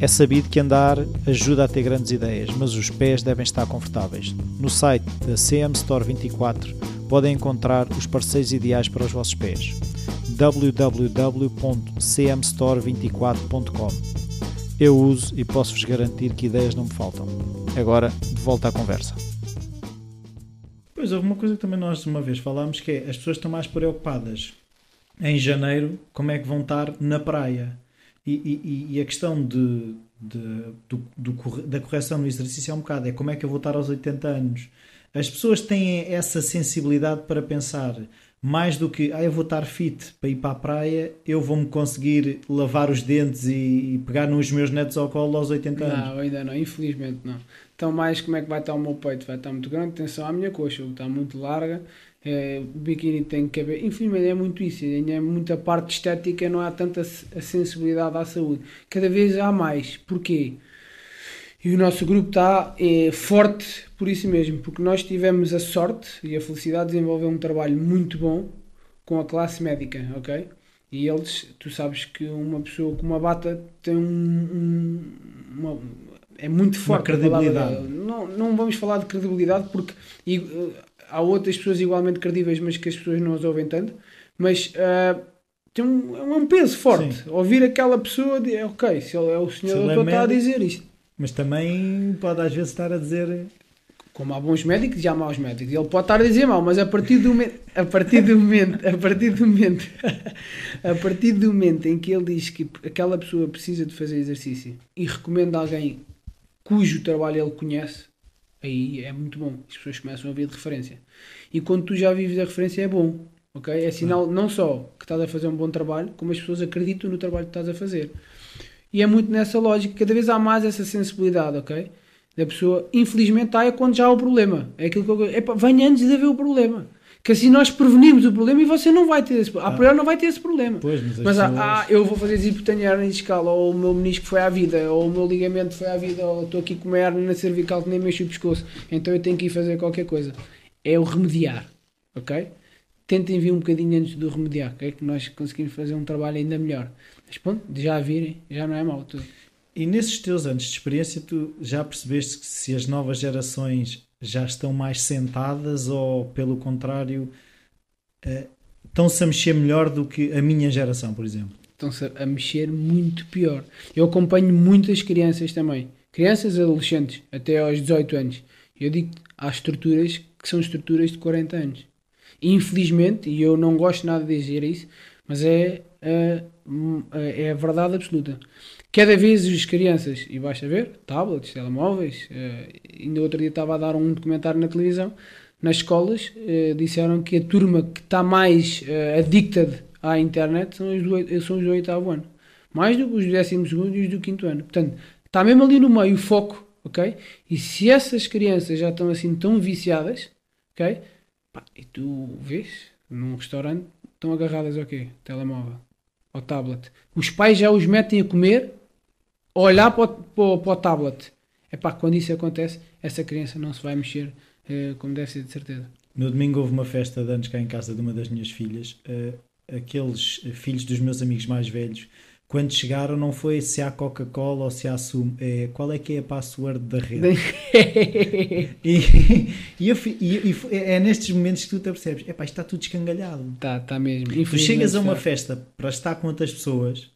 É sabido que andar ajuda a ter grandes ideias, mas os pés devem estar confortáveis. No site da CM Store 24 podem encontrar os parceiros ideais para os vossos pés www.cmstore24.com. Eu uso e posso-vos garantir que ideias não me faltam. Agora, de volta à conversa. Pois, houve uma coisa que também nós uma vez falámos que é as pessoas estão mais preocupadas em janeiro como é que vão estar na praia. E, e, e a questão de, de do, do, da correção no exercício é um bocado, é como é que eu vou estar aos 80 anos. As pessoas têm essa sensibilidade para pensar mais do que ah, eu vou estar fit para ir para a praia, eu vou-me conseguir lavar os dentes e, e, pegar nos meus netos ao colo aos 80 anos. Não, ainda não, infelizmente não. Então, mais como é que vai estar o meu peito? Vai estar muito grande, atenção à minha coxa, está muito larga. É, o biquíni tem que haver, infelizmente é muito isso, ainda é muita parte estética, não há tanta sensibilidade à saúde. Cada vez há mais. Porquê? E o nosso grupo está é, forte por isso mesmo, porque nós tivemos a sorte e a felicidade de desenvolver um trabalho muito bom com a classe médica, ok? E eles, tu sabes que uma pessoa com uma bata tem um, um uma, é muito forte. Uma credibilidade. Não, não vamos falar de credibilidade porque e, uh, há outras pessoas igualmente credíveis, mas que as pessoas não as ouvem tanto. Mas uh, tem um, é um peso forte. Sim. Ouvir aquela pessoa, de, ok, se ele é o senhor doutor, está a dizer isto. Mas também pode às vezes estar a dizer como há bons médicos e há maus médicos. Ele pode estar a dizer mal, mas a partir do momento, a partir do momento, a partir do momento, a partir do momento em que ele diz que aquela pessoa precisa de fazer exercício e recomenda alguém cujo trabalho ele conhece, aí é muito bom. As pessoas começam a ver de referência. E quando tu já vives a referência é bom, ok? É sinal não só que estás a fazer um bom trabalho, como as pessoas acreditam no trabalho que estás a fazer. E é muito nessa lógica, cada vez há mais essa sensibilidade, ok? da pessoa, infelizmente, está é quando já há o problema. É aquilo que eu. Epa, venha antes de haver o problema. Que assim nós prevenimos o problema e você não vai ter esse problema. Ah. A priori não vai ter esse problema. Pois, mas, mas ah, ah, eu vou fazer hipotenha hernia escala, ou o meu menisco foi à vida, ou o meu ligamento foi à vida, ou estou aqui com uma hernia na cervical que nem mexo o pescoço, então eu tenho que ir fazer qualquer coisa. É o remediar, ok? Tentem vir um bocadinho antes do remediar, que é que nós conseguimos fazer um trabalho ainda melhor. Mas pronto, já virem, já não é mal tudo. E nesses teus anos de experiência, tu já percebeste que se as novas gerações já estão mais sentadas ou, pelo contrário, uh, estão-se a mexer melhor do que a minha geração, por exemplo? Estão-se a mexer muito pior. Eu acompanho muitas crianças também. Crianças e adolescentes, até aos 18 anos. Eu digo há estruturas que são estruturas de 40 anos. infelizmente, e eu não gosto nada de dizer isso, mas é, é, é a verdade absoluta Cada vez as crianças, e basta ver, tablets, telemóveis, uh, ainda outro dia estava a dar um documentário na televisão, nas escolas, uh, disseram que a turma que está mais uh, à internet são os do, são os do oitavo ano. Mais do que os do décimo segundo e os do quinto ano. Portanto, está mesmo ali no meio o foco, ok? E se essas crianças já estão assim tão viciadas, ok? Pá, e tu vês, num restaurante, estão agarradas ao quê? Telemóvel, ao tablet. Os pais já os metem a comer, a olhar para o, para, para o tablet. É pá, quando isso acontece, essa criança não se vai mexer eh, como deve ser, de certeza. No domingo houve uma festa de anos cá em casa de uma das minhas filhas. Uh, aqueles filhos dos meus amigos mais velhos quando chegaram não foi se há Coca-Cola ou se há sumo, é qual é que é a password da rede. e, e, eu, e, e, é nestes momentos que tu te percebes, epá, isto está tudo escangalhado. Está, está mesmo. Tu chegas a uma festa para estar com outras pessoas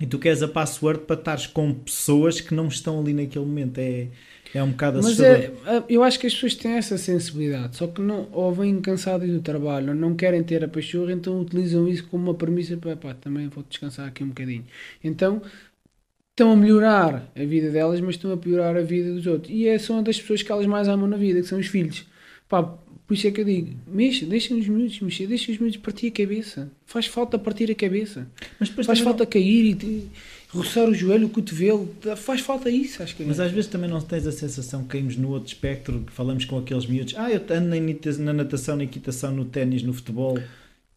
e tu queres a password para estares com pessoas que não estão ali naquele momento. É, é um bocado Mas é, é, eu acho que as pessoas têm essa sensibilidade, só que não, ou vêm cansadas do trabalho, ou não querem ter a pachorra, então utilizam isso como uma premissa para pá, também vou descansar aqui um bocadinho. Então estão a melhorar a vida delas, mas estão a piorar a vida dos outros. E é, são das pessoas que elas mais amam na vida, que são os filhos. Pá, por isso é que eu digo, mexa, deixa os miúdos mexer, deixa os miúdos partir a cabeça. Faz falta partir a cabeça. Mas Faz falta não... cair e roçar o joelho, o cotovelo, faz falta isso, acho que Mas às vezes também não tens a sensação que caímos no outro espectro, que falamos com aqueles miúdos, ah, eu ando na natação, na equitação, no ténis, no futebol.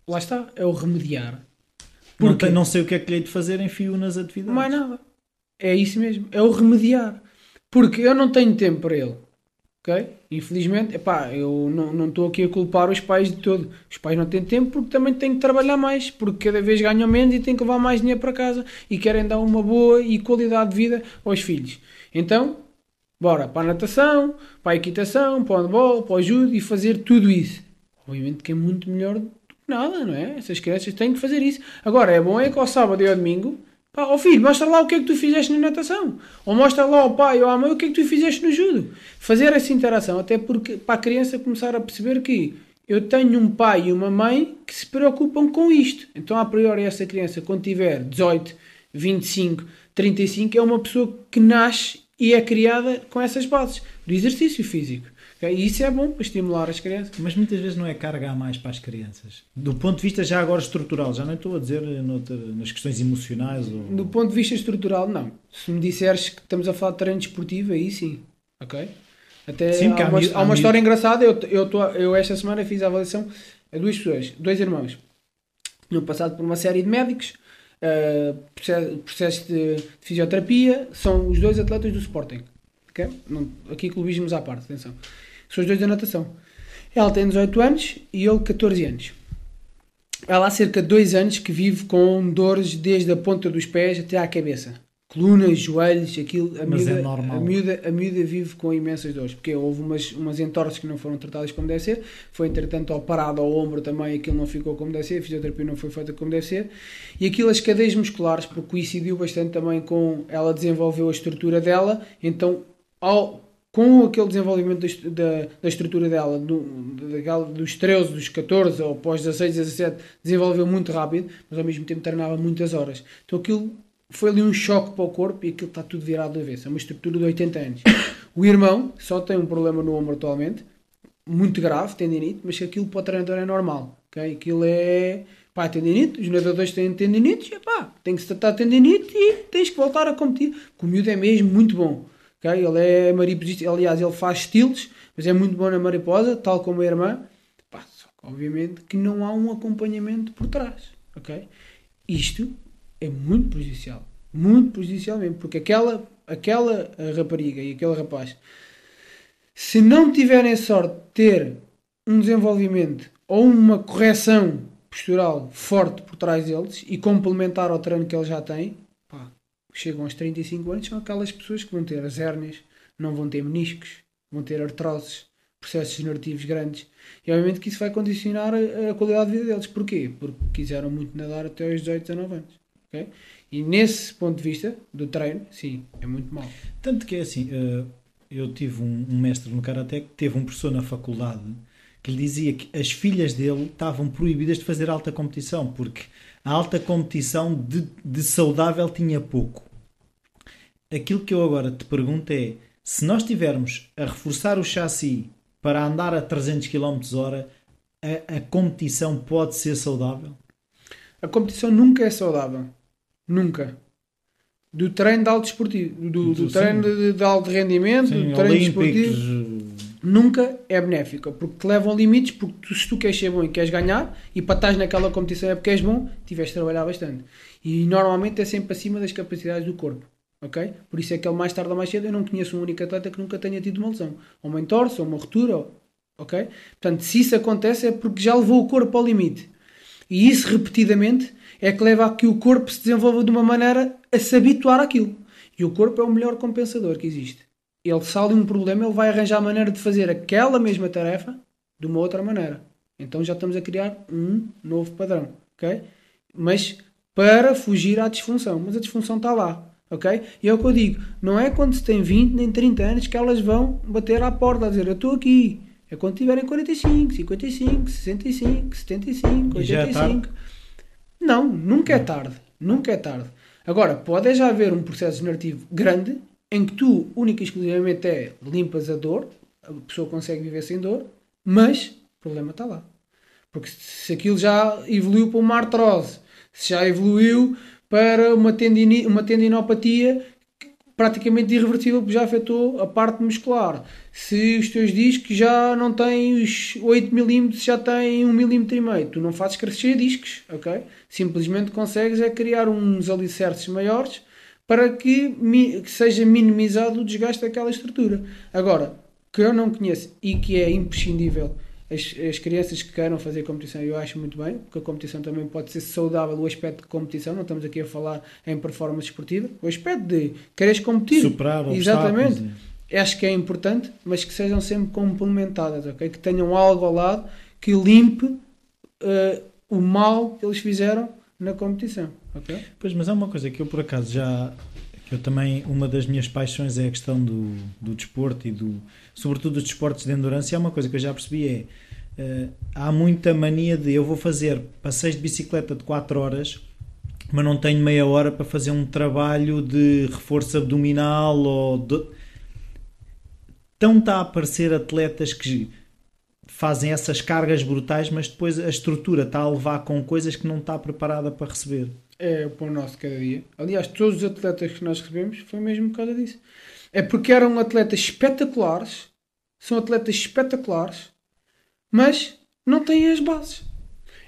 Lá está, é o remediar. Porque não, não sei o que é que lhe hei de fazer, enfio nas atividades. É nada. É isso mesmo, é o remediar. Porque eu não tenho tempo para ele ok? Infelizmente, epá, eu não estou aqui a culpar os pais de todo. Os pais não têm tempo porque também têm que trabalhar mais, porque cada vez ganham menos e têm que levar mais dinheiro para casa e querem dar uma boa e qualidade de vida aos filhos. Então, bora para a natação, para a equitação, para o handball, para o judo e fazer tudo isso. Obviamente que é muito melhor do que nada, não é? Essas crianças têm que fazer isso. Agora, é bom é que ao sábado e ao domingo Pá, ó filho, mostra lá o que é que tu fizeste na natação. Ou mostra lá ao pai ou à mãe o que é que tu fizeste no judo. Fazer essa interação, até porque para a criança começar a perceber que eu tenho um pai e uma mãe que se preocupam com isto. Então, a priori, essa criança, quando tiver 18, 25, 35, é uma pessoa que nasce e é criada com essas bases do exercício físico. E isso é bom para estimular as crianças. Mas muitas vezes não é carga a mais para as crianças. Do ponto de vista já agora estrutural, já não estou a dizer noutra, nas questões emocionais. Ou... Do ponto de vista estrutural, não. Se me disseres que estamos a falar de treino desportivo, aí sim. Ok? Até sim, há, uma, há uma história engraçada. Eu, eu, tô, eu esta semana fiz a avaliação a duas pessoas, dois irmãos. Tinham passado por uma série de médicos, uh, processo, processo de, de, fisioterapia. São os dois atletas do Sporting. Okay? Não, aqui clubismos à parte, atenção. São os dois da natação. Ela tem 18 anos e ele 14 anos. Ela há cerca de 2 anos que vive com dores desde a ponta dos pés até à cabeça. Colunas, joelhos, aquilo. A Mas miúda, é normal. A miúda, a miúda vive com imensas dores, porque houve umas, umas entorses que não foram tratadas como deve ser. Foi, entretanto, operado ao ombro também, aquilo não ficou como deve ser. A fisioterapia não foi feita como deve ser. E aquilo, as cadeias musculares, porque coincidiu bastante também com. Ela desenvolveu a estrutura dela, então, ao com aquele desenvolvimento da, da estrutura dela, do, daquela, dos 13, dos 14 ou pós 16, 17, desenvolveu muito rápido, mas ao mesmo tempo treinava muitas horas. Então aquilo foi ali um choque para o corpo e aquilo está tudo virado do avesso. É uma estrutura de 80 anos. O irmão só tem um problema no ombro atualmente, muito grave, tendinite, mas aquilo para o treinador é normal. Okay? Aquilo é pá, tendinite, os nadadores têm tendinite, e, pá, tem que se tratar de tendinite e tens que voltar a competir. O miúdo é mesmo muito bom. Okay? Ele é mariposista, aliás, ele faz estilos, mas é muito bom na mariposa, tal como a irmã. Pá, obviamente que não há um acompanhamento por trás. Okay? Isto é muito prejudicial. Muito prejudicial mesmo, porque aquela, aquela rapariga e aquele rapaz, se não tiverem sorte de ter um desenvolvimento ou uma correção postural forte por trás deles e complementar ao treino que eles já têm, chegam aos 35 anos são aquelas pessoas que vão ter as hérnias, não vão ter meniscos, vão ter artroses, processos degenerativos grandes. E obviamente que isso vai condicionar a, qualidade de vida deles. Porquê? Porque quiseram muito nadar até aos 18, 19 anos. Okay? E nesse ponto de vista do treino, sim, é muito mal. Tanto que é assim, eh, eu tive um, mestre no Karaté que teve um professor na faculdade que lhe dizia que as filhas dele estavam proibidas de fazer alta competição, porque a alta competição de, de saudável tinha pouco. Aquilo que eu agora te pergunto é: se nós tivermos a reforçar o chassi para andar a 300 km hora, a, a competição pode ser saudável? A competição nunca é saudável. Nunca. Do treino de alto esportivo, do, do treino de, de, alto rendimento, sim, do treino esportivo, nunca é benéfica. Porque te levam limites, porque tu, se tu queres ser bom e queres ganhar, e para estar naquela competição é porque és bom, tiveste de trabalhar bastante. E normalmente é sempre acima das capacidades do corpo. Ok? Por isso é que ele mais tarde ou mais cedo eu não conheço um único atleta que nunca tenha tido uma lesão. Ou uma entorse, ou uma ruptura. Ok? Portanto, se isso acontece é porque já levou o corpo ao limite. E isso repetidamente é que leva a que o corpo se desenvolva de uma maneira a se habituar àquilo. E o corpo é o melhor compensador que existe. Ele sai um problema, ele vai arranjar a maneira de fazer aquela mesma tarefa de uma outra maneira. Então já estamos a criar um novo padrão. Ok? Mas para fugir à disfunção. Mas a disfunção está lá ok? E é o que eu digo, não é quando se tem 20 nem 30 anos que elas vão bater à porta a dizer eu estou aqui. É quando tiverem 45, 55, 65, 75, 85. É não, nunca é tarde. Nunca é tarde. Agora, pode já haver um processo generativo grande em que tu, única e exclusivamente, é limpas a dor, a pessoa consegue viver sem dor, mas o problema está lá. Porque se aquilo já evoluiu para uma artrose, se já evoluiu para uma, tendini, uma tendinopatia praticamente irreversível porque já afetou a parte muscular. Se os teus discos já não têm os 8 mm, já têm 1 mm e meio, tu não fazes crescer discos, ok? Simplesmente consegues é criar uns alicerces maiores para que, que seja minimizado o desgaste daquela estrutura. Agora, que eu não conheço e que é imprescindível as, as crianças que queiram fazer competição, eu acho muito bem, porque a competição também pode ser saudável, o aspecto de competição, não estamos aqui a falar em performance esportiva, o aspecto de quereres competir. Superar Exatamente. Acho que é importante, mas que sejam sempre complementadas, ok? Que tenham algo ao lado que limpe uh, o mal que eles fizeram na competição, ok? Pois, mas é uma coisa que eu por acaso já eu também, uma das minhas paixões é a questão do, do desporto e do, sobretudo dos desportos de endurance. E é uma coisa que eu já percebi é, uh, há muita mania de eu vou fazer passeios de bicicleta de 4 horas, mas não tenho meia hora para fazer um trabalho de reforço abdominal ou de... Então está a aparecer atletas que fazem essas cargas brutais, mas depois a estrutura está a levar com coisas que não está preparada para receber é o pão nosso cada dia. Aliás, todos os atletas que nós recebemos foi mesmo por causa disso. É porque eram atletas espetaculares, são atletas espetaculares, mas não têm as bases.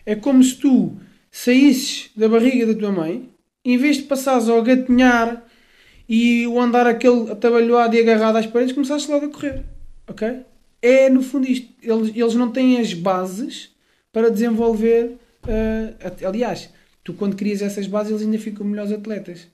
É como se tu saísses da barriga da tua mãe, em vez de passares ao gatinhar e o andar aquele atabalhoado e agarrado às paredes, começaste logo a correr. Ok? É no fundo isto. Eles, eles não têm as bases para desenvolver. Uh, aliás, tu quando crias essas bases eles ainda ficam melhores atletas.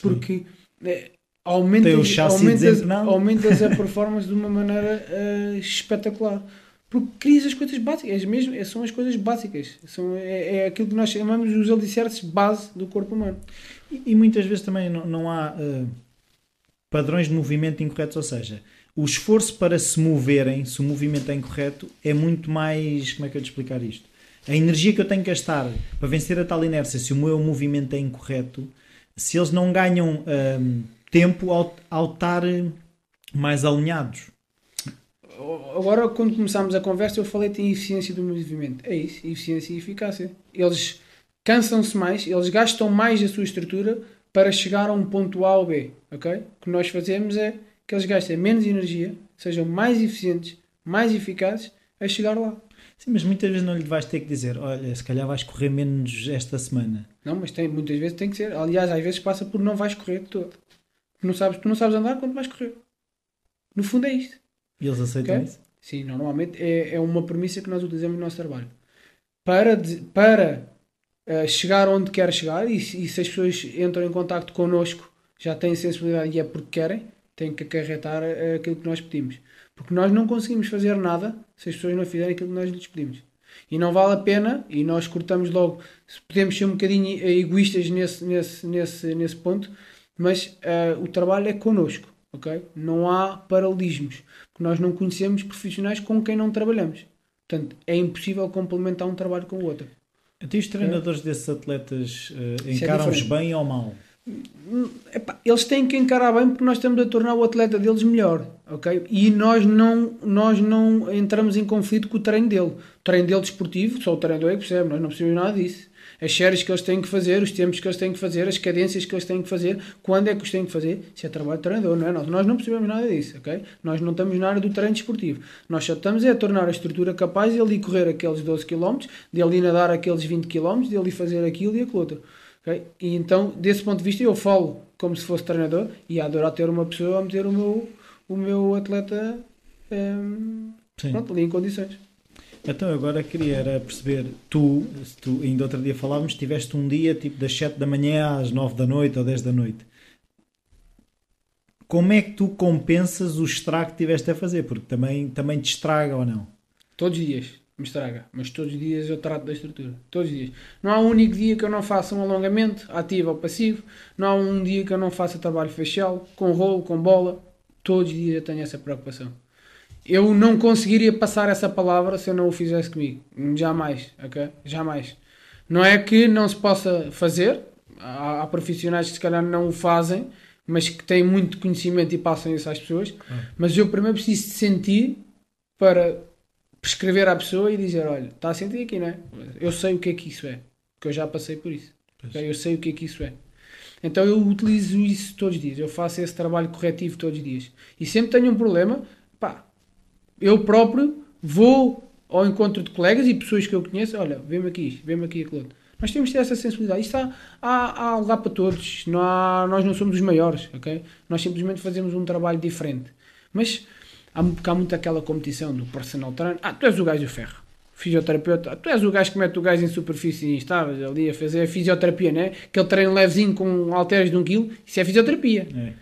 Porque é, aumentas, aumentas, aumentas a performance de uma maneira uh, espetacular. Porque crias as coisas básicas, mesmo, são as coisas básicas. São, é, é aquilo que nós chamamos os alicerces base do corpo humano. E, e muitas vezes também não, não há uh, padrões de movimento incorretos, ou seja, o esforço para se moverem, se o movimento é incorreto, é muito mais. Como é que eu te explicar isto? a energia que eu tenho que gastar para vencer a tal inércia, se o meu movimento é incorreto, se eles não ganham um, tempo ao, ao estar mais alinhados. Agora, quando começámos a conversa, eu falei em eficiência do movimento. É isso, eficiência e eficácia. Eles cansam-se mais, eles gastam mais a sua estrutura para chegar a um ponto A ou B. ok? O que nós fazemos é que eles gastem menos energia, sejam mais eficientes, mais eficazes a chegar lá. Sim, mas muitas vezes não lhe vais ter que dizer, olha, se calhar vais correr menos esta semana. Não, mas tem, muitas vezes tem que ser. Aliás, às vezes passa por não vais correr de todo. Tu não sabes, tu não sabes andar quando vais correr. No fundo é isto. E eles aceitam okay? isso? Sim, normalmente é, é uma premissa que nós utilizamos no nosso trabalho. Para, para uh, chegar onde quer chegar, e, e, se as pessoas entram em contato connosco, já têm sensibilidade e é porque querem, têm que acarretar uh, aquilo que nós pedimos. Porque nós não conseguimos fazer nada se as pessoas não fizerem aquilo que nós lhes pedimos. E não vale a pena, e nós cortamos logo, podemos ser um bocadinho egoístas nesse, nesse, nesse, nesse ponto, mas uh, o trabalho é connosco, ok? Não há paralelismos, porque nós não conhecemos profissionais com quem não trabalhamos. Portanto, é impossível complementar um trabalho com o outro. Até os treinadores é. desses atletas uh, encaram-os é bem ou mal? Epá, eles têm que encarar bem porque nós estamos a tornar o atleta deles melhor, ok? E nós não, nós não entramos em conflito com o treino dele. O treino dele desportivo, só o treinador é que percebe, nós não precisamos nada disso. As séries que eles têm que fazer, os tempos que eles têm que fazer, as cadências que eles têm que fazer, quando é que os têm que fazer, isso é trabalho do treinador, não é nós. Nós não precisamos nada disso, ok? Nós não estamos na área do treino desportivo. Nós só estamos é a tornar a estrutura capaz de ir correr aqueles 12 km, de ir nadar aqueles 20 km, de ir fazer aquilo e aquilo outro. Okay? E então, desse ponto de vista, eu falo como se fosse treinador e adorar ter uma pessoa a meter o meu, o meu atleta um, pronto, ali em condições. Então agora queria era perceber, tu, tu, ainda outro dia falávamos, tiveste um dia tipo das 7 da manhã às 9 da noite ou 10 da noite. Como é que tu compensas o estrago que tiveste a fazer? Porque também, também te estraga ou não? Todos os dias me estraga, mas todos os dias eu trato da estrutura. Todos os dias. Não há um único dia que eu não faça um alongamento, ativo ou passivo. Não há um dia que eu não faça trabalho facial, com rolo, com bola. Todos os dias eu tenho essa preocupação eu não conseguiria passar essa palavra se eu não o fizesse comigo. Jamais, ok? Jamais. Não é que não se possa fazer, há, há profissionais que se calhar não o fazem, mas que têm muito conhecimento e passam isso às pessoas. Mas eu primeiro preciso sentir para prescrever à pessoa e dizer: olha, está a sentir aqui, não é? Eu sei o que é que isso é, porque eu já passei por isso. Okay? Eu sei o que é que isso é. Então eu utilizo isso todos os dias, eu faço esse trabalho corretivo todos os dias. E sempre tenho um problema, pá, eu próprio vou ao encontro de colegas e pessoas que eu conheço, olha, vê-me aqui isto, vê-me aqui aquilo outro. Nós temos de ter essa sensibilidade. Isto há, há, há lugar para todos. Não há, nós não somos os maiores, ok? Nós simplesmente fazemos um trabalho diferente. Mas há, há muito aquela competição do personal trainer. Ah, tu és o gajo do ferro. Fisioterapeuta. Tu és o gajo que mete o gajo em superfície instáveis ali a fazer a fisioterapia, né? Aquele treino levezinho com halteres de um quilo. Isso é fisioterapia. É.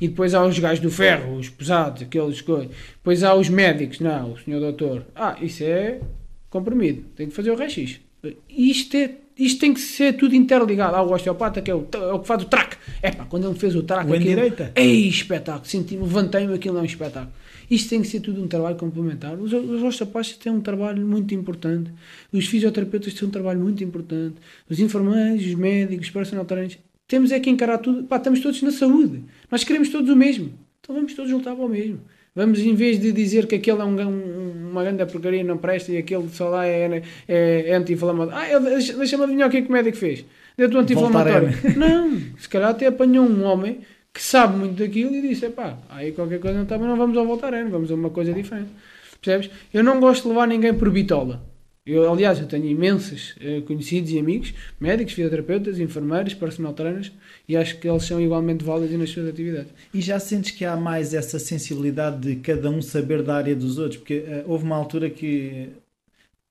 E depois há os gajos do ferro, os pesados, aqueles coisas. Depois há os médicos, não, o senhor doutor. Ah, isso é comprimido, tem que fazer o raio-x. Isto, é, isto tem que ser tudo interligado. Há o osteopata que é o, é o que faz o track. É pá, quando ele fez o track, o aquilo, direita. Ei, espetáculo, senti levantei-me, aquilo é um espetáculo. Isto tem que ser tudo um trabalho complementar. Os, os osteopatas têm um trabalho muito importante. Os fisioterapeutas têm um trabalho muito importante. Os enfermeiros, os médicos, os personal trainers temos é que encarar tudo. Pá, estamos todos na saúde. Nós queremos todos o mesmo. Então vamos todos juntar para o mesmo. Vamos, em vez de dizer que aquele é um, um, uma grande porcaria não presta e aquele só lá é, é, é anti-inflamatório. Ah, deixa-me adivinhar o que é que o médico fez. Deu-te um anti-inflamatório. Não, se calhar até apanhou um homem que sabe muito daquilo e disse: pá, aí qualquer coisa não está, mas não vamos ao Voltaren, vamos a uma coisa diferente. Percebes? Eu não gosto de levar ninguém por bitola. Eu, aliás, eu tenho imensos uh, conhecidos e amigos, médicos, fisioterapeutas, enfermeiros, personal trainers, e acho que eles são igualmente válidos nas suas atividades. E já sentes que há mais essa sensibilidade de cada um saber da área dos outros? Porque uh, houve uma altura que,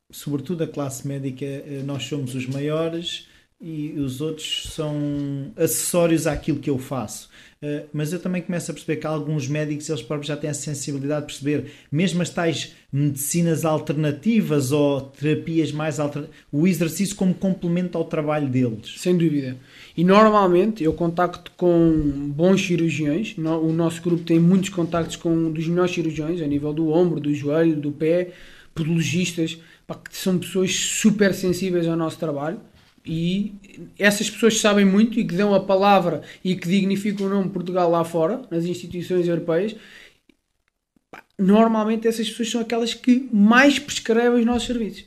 sobretudo a classe médica, uh, nós somos os maiores e os outros são acessórios àquilo que eu faço. Uh, mas eu também começo a perceber que alguns médicos eles próprios já têm a sensibilidade de perceber, mesmo as tais medicinas alternativas ou terapias mais alternativas, o exercício como complemento ao trabalho deles. Sem dúvida. E normalmente eu contacto com bons cirurgiões, o nosso grupo tem muitos contactos com dos melhores cirurgiões, a nível do ombro, do joelho, do pé, podologistas, que são pessoas super sensíveis ao nosso trabalho e essas pessoas que sabem muito e que dão a palavra e que dignificam o nome de Portugal lá fora, nas instituições europeias, normalmente essas pessoas são aquelas que mais prescrevem os nossos serviços.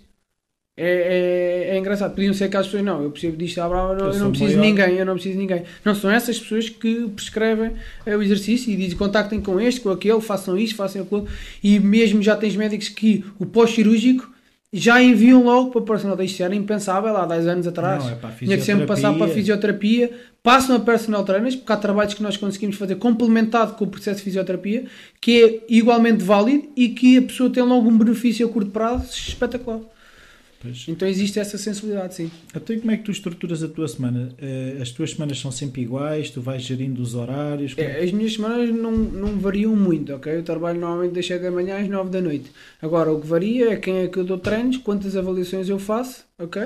É, é, é engraçado. Podiam ser aquelas pessoas, não, eu preciso disto à brava, eu, eu não preciso de ninguém, eu não preciso de ninguém. Não, são essas pessoas que prescrevem é, o exercício e dizem contactem com este, com aquele, façam isto, façam aquilo. E mesmo já tens médicos que o pós-cirúrgico já enviam logo para o personal trainer. Isto era impensável há 10 anos atrás. Não, é para Tinha que sempre passar para a fisioterapia, passam a personal trainers, porque há trabalhos que nós conseguimos fazer complementado com o processo de fisioterapia, que é igualmente válido e que a pessoa tem logo um benefício a curto prazo espetacular. Pois. Então existe essa sensibilidade, sim. Até como é que tu estruturas a tua semana? Eh, as tuas semanas são sempre iguais? Tu vais gerindo os horários? É, as minhas semanas não, não variam muito, ok? Eu trabalho normalmente das 7 da manhã às 9 da noite. Agora, o que varia é quem é que eu dou treinos, quantas avaliações eu faço, ok?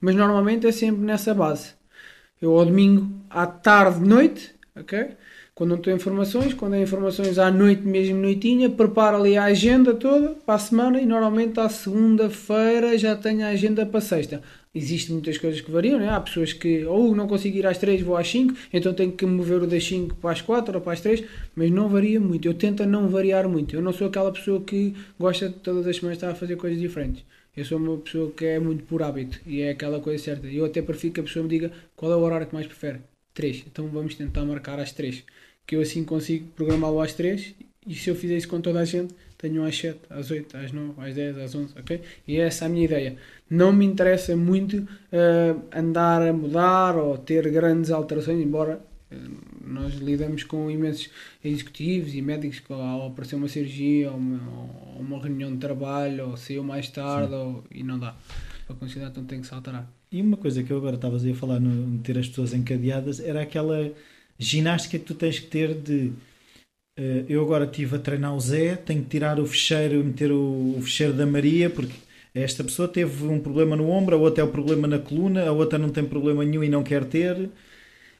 Mas normalmente é sempre nessa base. Eu ao domingo, à tarde, noite, ok? Quando não tenho informações, quando há informações à noite, mesmo noitinha, preparo ali a agenda toda para a semana e normalmente à segunda-feira já tenho a agenda para sexta. Existem muitas coisas que variam, né? há pessoas que ou não consigo ir às 3, vou às 5, então tenho que mover o das 5 para as 4 ou para as 3, mas não varia muito. Eu tento não variar muito. Eu não sou aquela pessoa que gosta de todas as semanas estar a fazer coisas diferentes. Eu sou uma pessoa que é muito por hábito e é aquela coisa certa. Eu até prefiro que a pessoa me diga qual é o horário que mais prefere. 3. Então vamos tentar marcar às 3. Que eu assim consigo programá-lo às 3 e se eu fizer isso com toda a gente, tenho às 7, às 8, às 9, às 10, às 11, ok? E essa é a minha ideia. Não me interessa muito uh, andar a mudar ou ter grandes alterações, embora uh, nós lidamos com imensos executivos e médicos que ao aparecer uma cirurgia ou uma, ou uma reunião de trabalho ou saiu mais tarde ou, e não dá para considerar, então tem que se alterar. E uma coisa que eu agora estava a falar no ter as pessoas encadeadas era aquela ginástica que tu tens que ter de Uh, eu agora estive a treinar o Zé, tenho que tirar o fecheiro, meter o, o fecheiro da Maria, porque esta pessoa teve um problema no ombro, a outra é o problema na coluna, a outra não tem problema nenhum e não quer ter.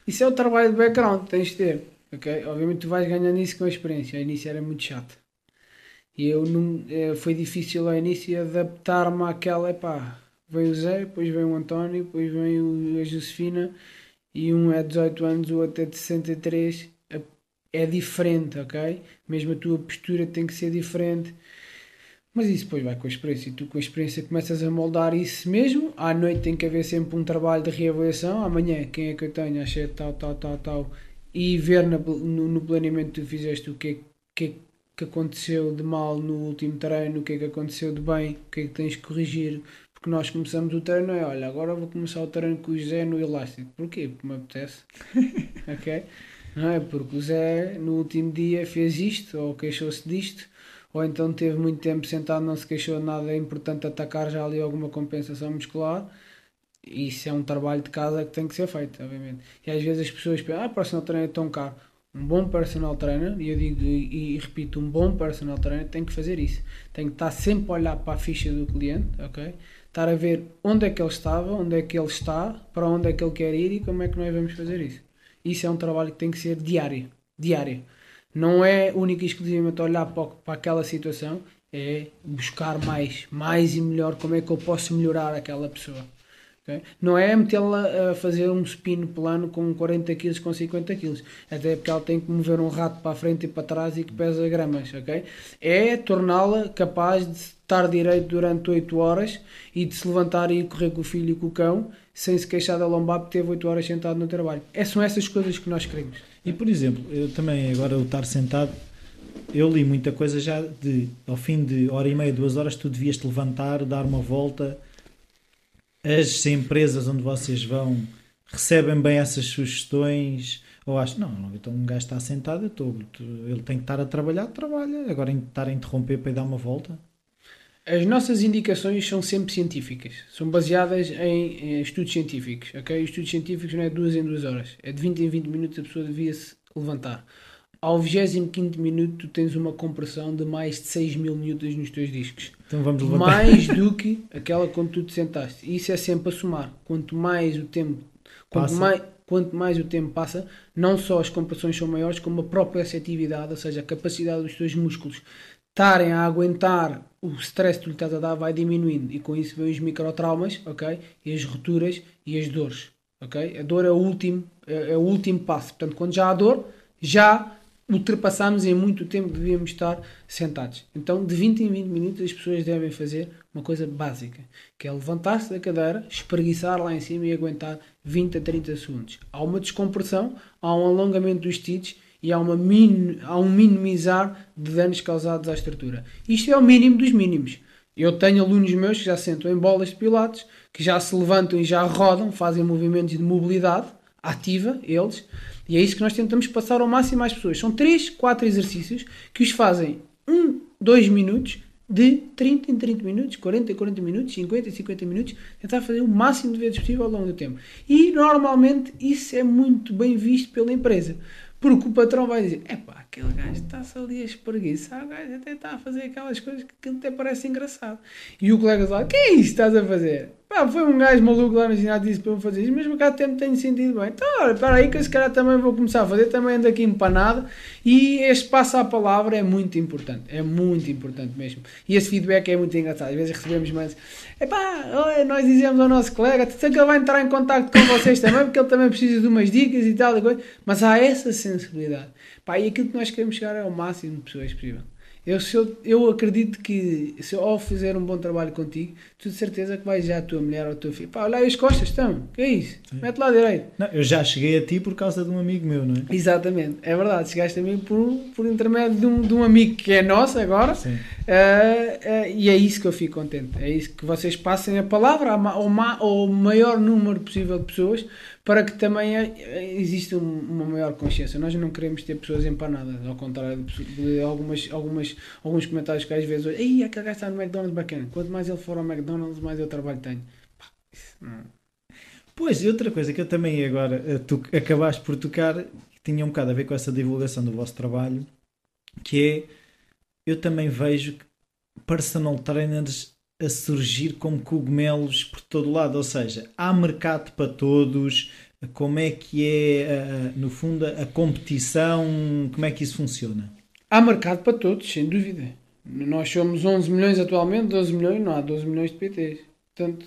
Isso é o trabalho de background que tens de ter, ok? Obviamente tu vais ganhando isso com a experiência, ao início era muito chato. E eu não, é, foi difícil ao início adaptar-me àquela, epá, vem o Zé, depois vem o António, depois vem a Josefina, e um é 18 anos, o outro é de 63, é diferente, ok? Mesmo a tua postura tem que ser diferente. Mas isso depois vai com a experiência. Tu, com a experiência, começas a moldar isso mesmo. À noite tem que haver sempre um trabalho de reavaliação. Amanhã, quem é que eu tenho? Achei tal, tal, tal, tal. E ver no, no, planeamento que tu fizeste o que é que, que aconteceu de mal no último treino, o que é que aconteceu de bem, o que é que tens que corrigir. Porque nós começamos o treino, é olha, agora vou começar o treino com o José no elástico. Porquê? Porque me apetece. ok? não é? Porque o Zé no último dia fez isto, ou queixou-se disto, ou então teve muito tempo sentado, não se queixou de nada, é importante atacar já ali alguma compensação muscular. Isso é um trabalho de casa que tem que ser feito, obviamente. E às vezes as pessoas pensam, ah, personal trainer é tão caro. Um bom personal trainer, e eu digo e, e, repito, um bom personal trainer tem que fazer isso. Tem que estar sempre a olhar para a ficha do cliente, ok? Estar a ver onde é que ele estava, onde é que ele está, para onde é que ele quer ir e como é que nós vamos fazer isso. Isso é um trabalho que tem que ser diário. Diário. Não é único e exclusivamente olhar para, aquela situação, é buscar mais, mais e melhor como é que eu posso melhorar aquela pessoa. Okay? Não é metê-la a fazer um spin plano com 40 kg, com 50 kg. Até porque ela tem que mover um rato para a frente e para trás e que pesa gramas. Okay? É torná-la capaz de estar direito durante 8 horas e de se levantar e correr com o filho e com o cão sem se queixar da lombar porque teve 8 horas sentado no trabalho. É, são essas coisas que nós queremos. E por exemplo, eu também agora o estar sentado, eu li muita coisa já de ao fim de hora e meia, duas horas, tu devias te levantar, dar uma volta. As empresas onde vocês vão recebem bem essas sugestões ou acham, não, não então um gajo está sentado, eu estou, ele tem que estar a trabalhar, trabalha, agora estar a interromper para ir dar uma volta. As nossas indicações são sempre científicas, são baseadas em, em estudos científicos, ok? Os estudos científicos não é duas em duas horas, é de 20 em 20 minutos a pessoa devia se levantar. Ao 25 minuto tu tens uma compressão de mais de 6 mil minutos nos teus discos. Então vamos levantar. Mais do que aquela quando tu te sentaste. Isso é sempre a somar. Quanto mais o tempo, quanto mais, quanto mais o tempo passa, não só as compressões são maiores, como a própria atividade, ou seja, a capacidade dos teus músculos estarem a aguentar o stress que lhe estás a dar vai diminuindo e com isso vêm os microtraumas, ok? E as rupturas e as dores, ok? A dor é o último, é, é o último passo. Portanto, quando já há dor, já ultrapassamos em muito tempo devíamos estar sentados. Então, de 20 em 20 minutos, as pessoas devem fazer uma coisa básica, que é levantar-se da cadeira, espreguiçar lá em cima e aguentar 20 a 30 segundos. Há uma descompressão, há um alongamento dos stitches e há, uma min, há um minimizar de danos causados à estrutura. Isto é o mínimo dos mínimos. Eu tenho alunos meus que já sentam em bolas de pilates, que já se levantam e já rodam, fazem movimentos de mobilidade ativa, eles, e é isso que nós tentamos passar ao máximo às pessoas. São 3, 4 exercícios que os fazem 1, 2 minutos, de 30 em 30 minutos, 40 em 40 minutos, 50 em 50 minutos, tentar fazer o máximo de vezes possível ao longo do tempo. E normalmente isso é muito bem visto pela empresa. Porque o patrão vai dizer: epá, aquele gajo está-se ali a espreguiçar, o gajo até está a fazer aquelas coisas que até parece engraçado. E o colega diz: o que é isso que estás a fazer? Pá, foi um gajo maluco lá no ginásio disse para eu fazer isso, mas cá tempo tenho sentido bem. Então, olha, para aí que esse cara também vou começar a fazer, também ando aqui empanado. E este passo à palavra é muito importante, é muito importante mesmo. E esse feedback é muito engraçado. Às vezes recebemos mais, epá, nós dizemos ao nosso colega, sei que ele vai entrar em contato com vocês também, porque ele também precisa de umas dicas e tal, e coisa. mas há essa sensibilidade. Pá, e aquilo que nós queremos chegar é ao máximo de pessoas possível. Eu, eu, eu acredito que se eu ao fizer um bom trabalho contigo, tu de certeza que vais já a tua mulher ou a tua filho. Pá, olha aí as costas, estão. Que é isso? Sim. Mete lá direito. Não, eu já cheguei a ti por causa de um amigo meu, não é? Exatamente, é verdade. Chegaste a mim por, por intermédio de um, de um amigo que é nosso agora. Sim. Uh, uh, e é isso que eu fico contente. É isso que vocês passem a palavra ao, ao maior número possível de pessoas para que também exista uma maior consciência. Nós não queremos ter pessoas empanadas, ao contrário de, algumas, algumas, alguns comentários que às vezes aí aquele gajo está no McDonald's bacana, quanto mais ele for ao McDonald's, mais eu trabalho tenho. Pá, não. Pois, e outra coisa que eu também agora, eh, tu acabaste por tocar, tinha um bocado a ver com essa divulgação do vosso trabalho, que é, eu também vejo personal trainers a surgir como cogumelos por todo lado, ou seja, há mercado para todos, como é que é, no fundo, a competição, como é que isso funciona? Há mercado para todos, sem dúvida. Nós somos 11 milhões atualmente, 12 milhões, não há 12 milhões de PTs. Portanto,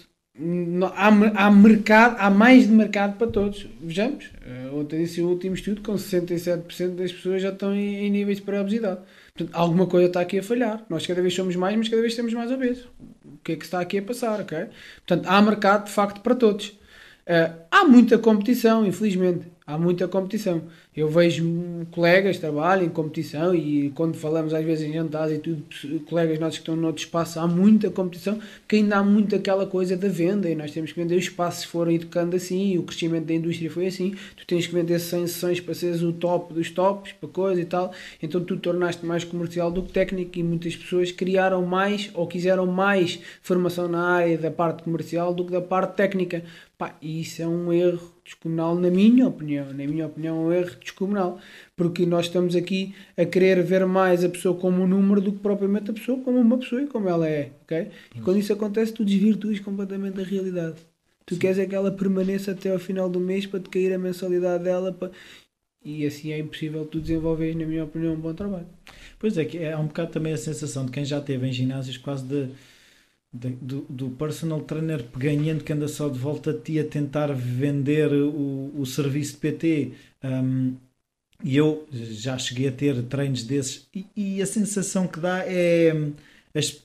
há, há mercado, há mais de mercado para todos. Vejamos, eh, ontem disse o último estudo, com 67% das pessoas já estão em, em níveis de pré-obesidade. Portanto, alguma coisa está aqui a falhar. Nós cada vez somos mais, mas cada vez temos mais obesos. O que é que está aqui a passar, ok? Portanto, há mercado de facto para todos. Uh, há muita competição, infelizmente há muita competição. Eu vejo colegas que trabalham em competição e quando falamos às vezes em jantares e tudo, colegas nossos que estão noutro espaço, há muita competição, que ainda há muito aquela coisa da venda e nós temos que vender os espaços se forem educando assim, o crescimento da indústria foi assim, tu tens que vender 100 sessões para seres o top dos tops, para coisa e tal, então tu tornaste mais comercial do que técnico e muitas pessoas criaram mais ou quiseram mais formação na área da parte comercial do que da parte técnica. Pá, e isso é um erro descomunal, na minha opinião. Na minha opinião, é um erro descomunal. Porque nós estamos aqui a querer ver mais a pessoa como um número do que propriamente a pessoa como uma pessoa e como ela é. Okay? E quando isso acontece, tu desvirtuas completamente a realidade. Tu Sim. queres é que ela permaneça até ao final do mês para te cair a mensalidade dela. Para... E assim é impossível tu desenvolveres, na minha opinião, um bom trabalho. Pois é, que é um bocado também a sensação de quem já teve em ginásios quase de do, do personal trainer ganhando que anda só de volta a ti a tentar vender o, o serviço de PT. Um, e eu já cheguei a ter treinos desses e, e a sensação que dá é as,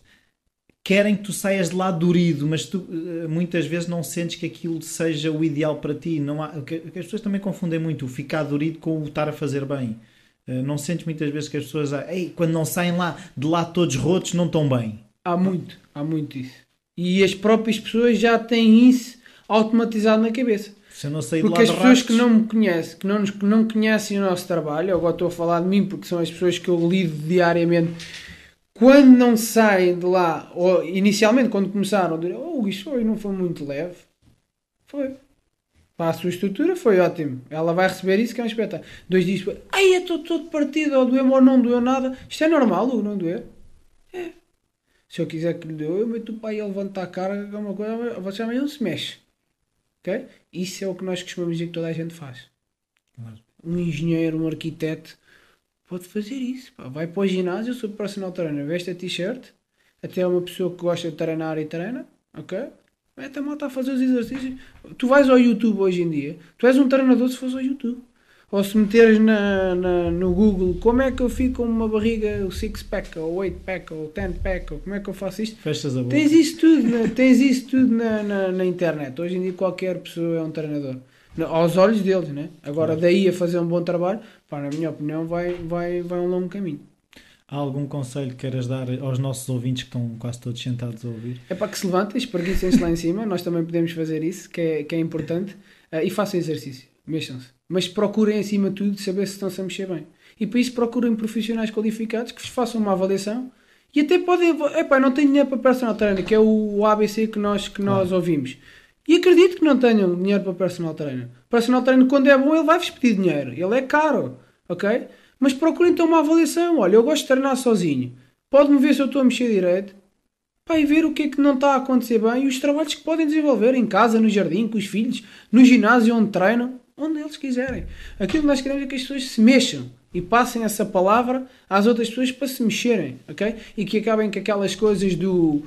querem que tu saias de lá durido, mas tu eh, muitas vezes não sentes que aquilo seja o ideal para ti. Não há, que as pessoas também confundem muito o ficar durido com o estar a fazer bem. Eh, não sentes muitas vezes que as pessoas, Ei, quando não saem lá de lá todos rotos, não estão bem. Há muito, há muito isso. E as próprias pessoas já têm isso automatizado na cabeça. Se eu não sei porque as pessoas que não me conhecem, que não, nos, que não conhecem o nosso trabalho, agora estou a falar de mim porque são as pessoas que eu lido diariamente, quando não saem de lá, ou inicialmente quando começaram, dirão, oh, isto foi, não foi muito leve. Foi. Para a sua estrutura foi ótimo. Ela vai receber isso que é um espetáculo. Dois dias depois, ai, eu estou todo partido, ou doeu ou não doeu nada. Isto é normal, ou não doer? É. Se eu quiser que lhe dê, eu meto o pai a levantar a cara, que é uma coisa, você amanhã não se mexe. Ok? Isso é o que nós costumamos dizer que toda a gente faz. Claro. Um engenheiro, um arquiteto, pode fazer isso. Pá. Vai para o ginásio, sou personal trainer, veste a t-shirt, até uma pessoa que gosta de treinar e treina, ok? Mete a malta a fazer os exercícios. Tu vais ao YouTube hoje em dia, tu és um treinador se fores ao YouTube ou se meteres na, na, no Google como é que eu fico com uma barriga, o six pack, ou eight pack, ou ten pack, ou como é que eu faço isto, Fechas a boca. tens isso tudo, na, tens isso tudo na, na, na, internet. Hoje em dia qualquer pessoa é um treinador. Aos olhos deles, né? Agora daí a fazer um bom trabalho, pá, na minha opinião, vai, vai, vai um longo caminho. Há algum conselho que queiras dar aos nossos ouvintes que estão quase todos sentados a ouvir? É para que se levantem, espreguicem-se lá em cima, nós também podemos fazer isso, que é, que é importante, uh, e façam exercício, mexam-se mas procurem acima de tudo saber se estão-se a mexer bem. E para isso procurem profissionais qualificados que vos façam uma avaliação e até podem. Epá, não tenho dinheiro para personal trainer, que é o ABC que nós, que nós ah. ouvimos. E acredito que não tenham dinheiro para personal trainer. Personal trainer, quando é bom, ele vai-vos pedir dinheiro. Ele é caro, ok? Mas procurem então uma avaliação. Olha, eu gosto de treinar sozinho. Pode-me ver se eu estou a mexer direito. Pá, e ver o que é que não está a acontecer bem e os trabalhos que podem desenvolver em casa, no jardim, com os filhos, no ginásio onde treinam, onde eles quiserem. Aquilo que nós queremos é que as pessoas se mexam e passem essa palavra às outras pessoas para se mexerem, ok? E que acabem com aquelas coisas do,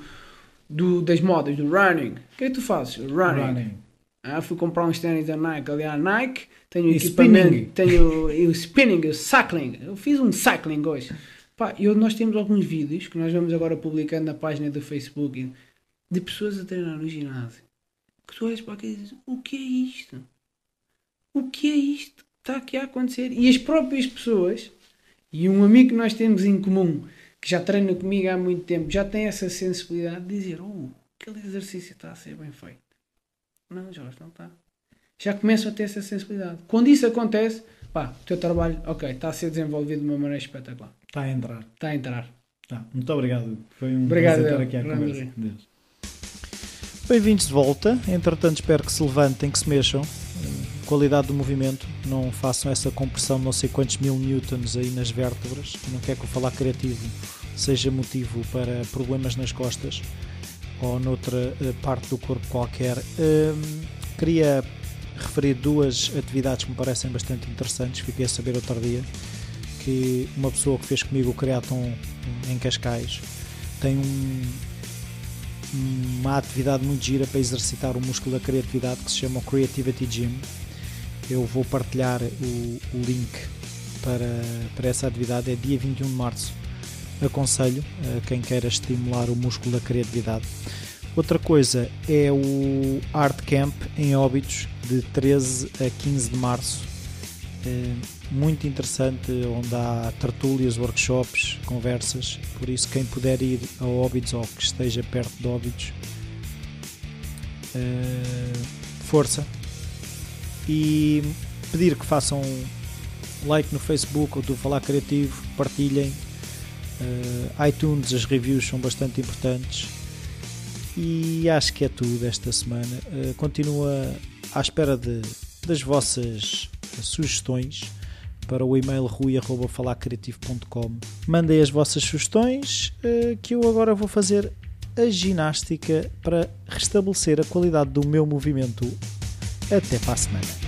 do das modas, do running. O que é que tu fazes? Running. Running. Ah, fui comprar uns tênis da Nike ali à Nike, tenho E equipamento, spinning. tenho o spinning, o cycling. Eu fiz um cycling hoje. Pá, e nós temos alguns vídeos que nós vamos agora publicando na página do Facebook de pessoas a treinar no ginásio. Que tu olhas para aquilo e dizes, o que é isto? O que é isto que está aqui a acontecer? E as próprias pessoas, e um amigo que nós temos em comum, que já treina comigo há muito tempo, já tem essa sensibilidade de dizer, oh, aquele exercício está a ser bem feito. Não, Jorge, não está. Já começam a ter essa sensibilidade. Quando isso acontece, pá, o teu trabalho, ok, está a ser desenvolvido de uma maneira espetacular. Está a entrar. Está a entrar. Tá, muito obrigado. Foi um Obrigado, prazer eu. aqui Grande conversa. Bem-vindos de volta. Entretanto, espero que se levantem, que se mexam. Qualidade do movimento. Não façam essa compressão de não sei quantos mil newtons aí nas vértebras. Não quer que o falar criativo seja motivo para problemas nas costas ou noutra eh, parte do corpo qualquer. Hum, queria referir duas atividades que me parecem bastante interessantes. Fiquei a saber outro dia que uma pessoa que fez comigo o Creaton em Cascais tem um, uma atividade muito gira para exercitar o músculo da criatividade que se chama o Creativity Gym. Eu vou partilhar o, o link para, para essa atividade, é dia 21 de março. Aconselho a quem queira estimular o músculo da criatividade. Outra coisa é o Art Camp em Óbidos de 13 a 15 de março. É muito interessante, onde há tertúlias, workshops, conversas. Por isso, quem puder ir a Óbidos ou que esteja perto de Óbidos, eh, força. E pedir que façam like no Facebook ou do Falar Criativo, partilhem. Eh, iTunes, as reviews são bastante importantes. E acho que é tudo esta semana. Eh, continua à espera de, das vossas sugestões para o e-mail rui.falarcreativo.com. Mandem as vossas sugestões eh, que eu agora vou fazer a ginástica para restabelecer a qualidade do meu movimento. Até para a semana.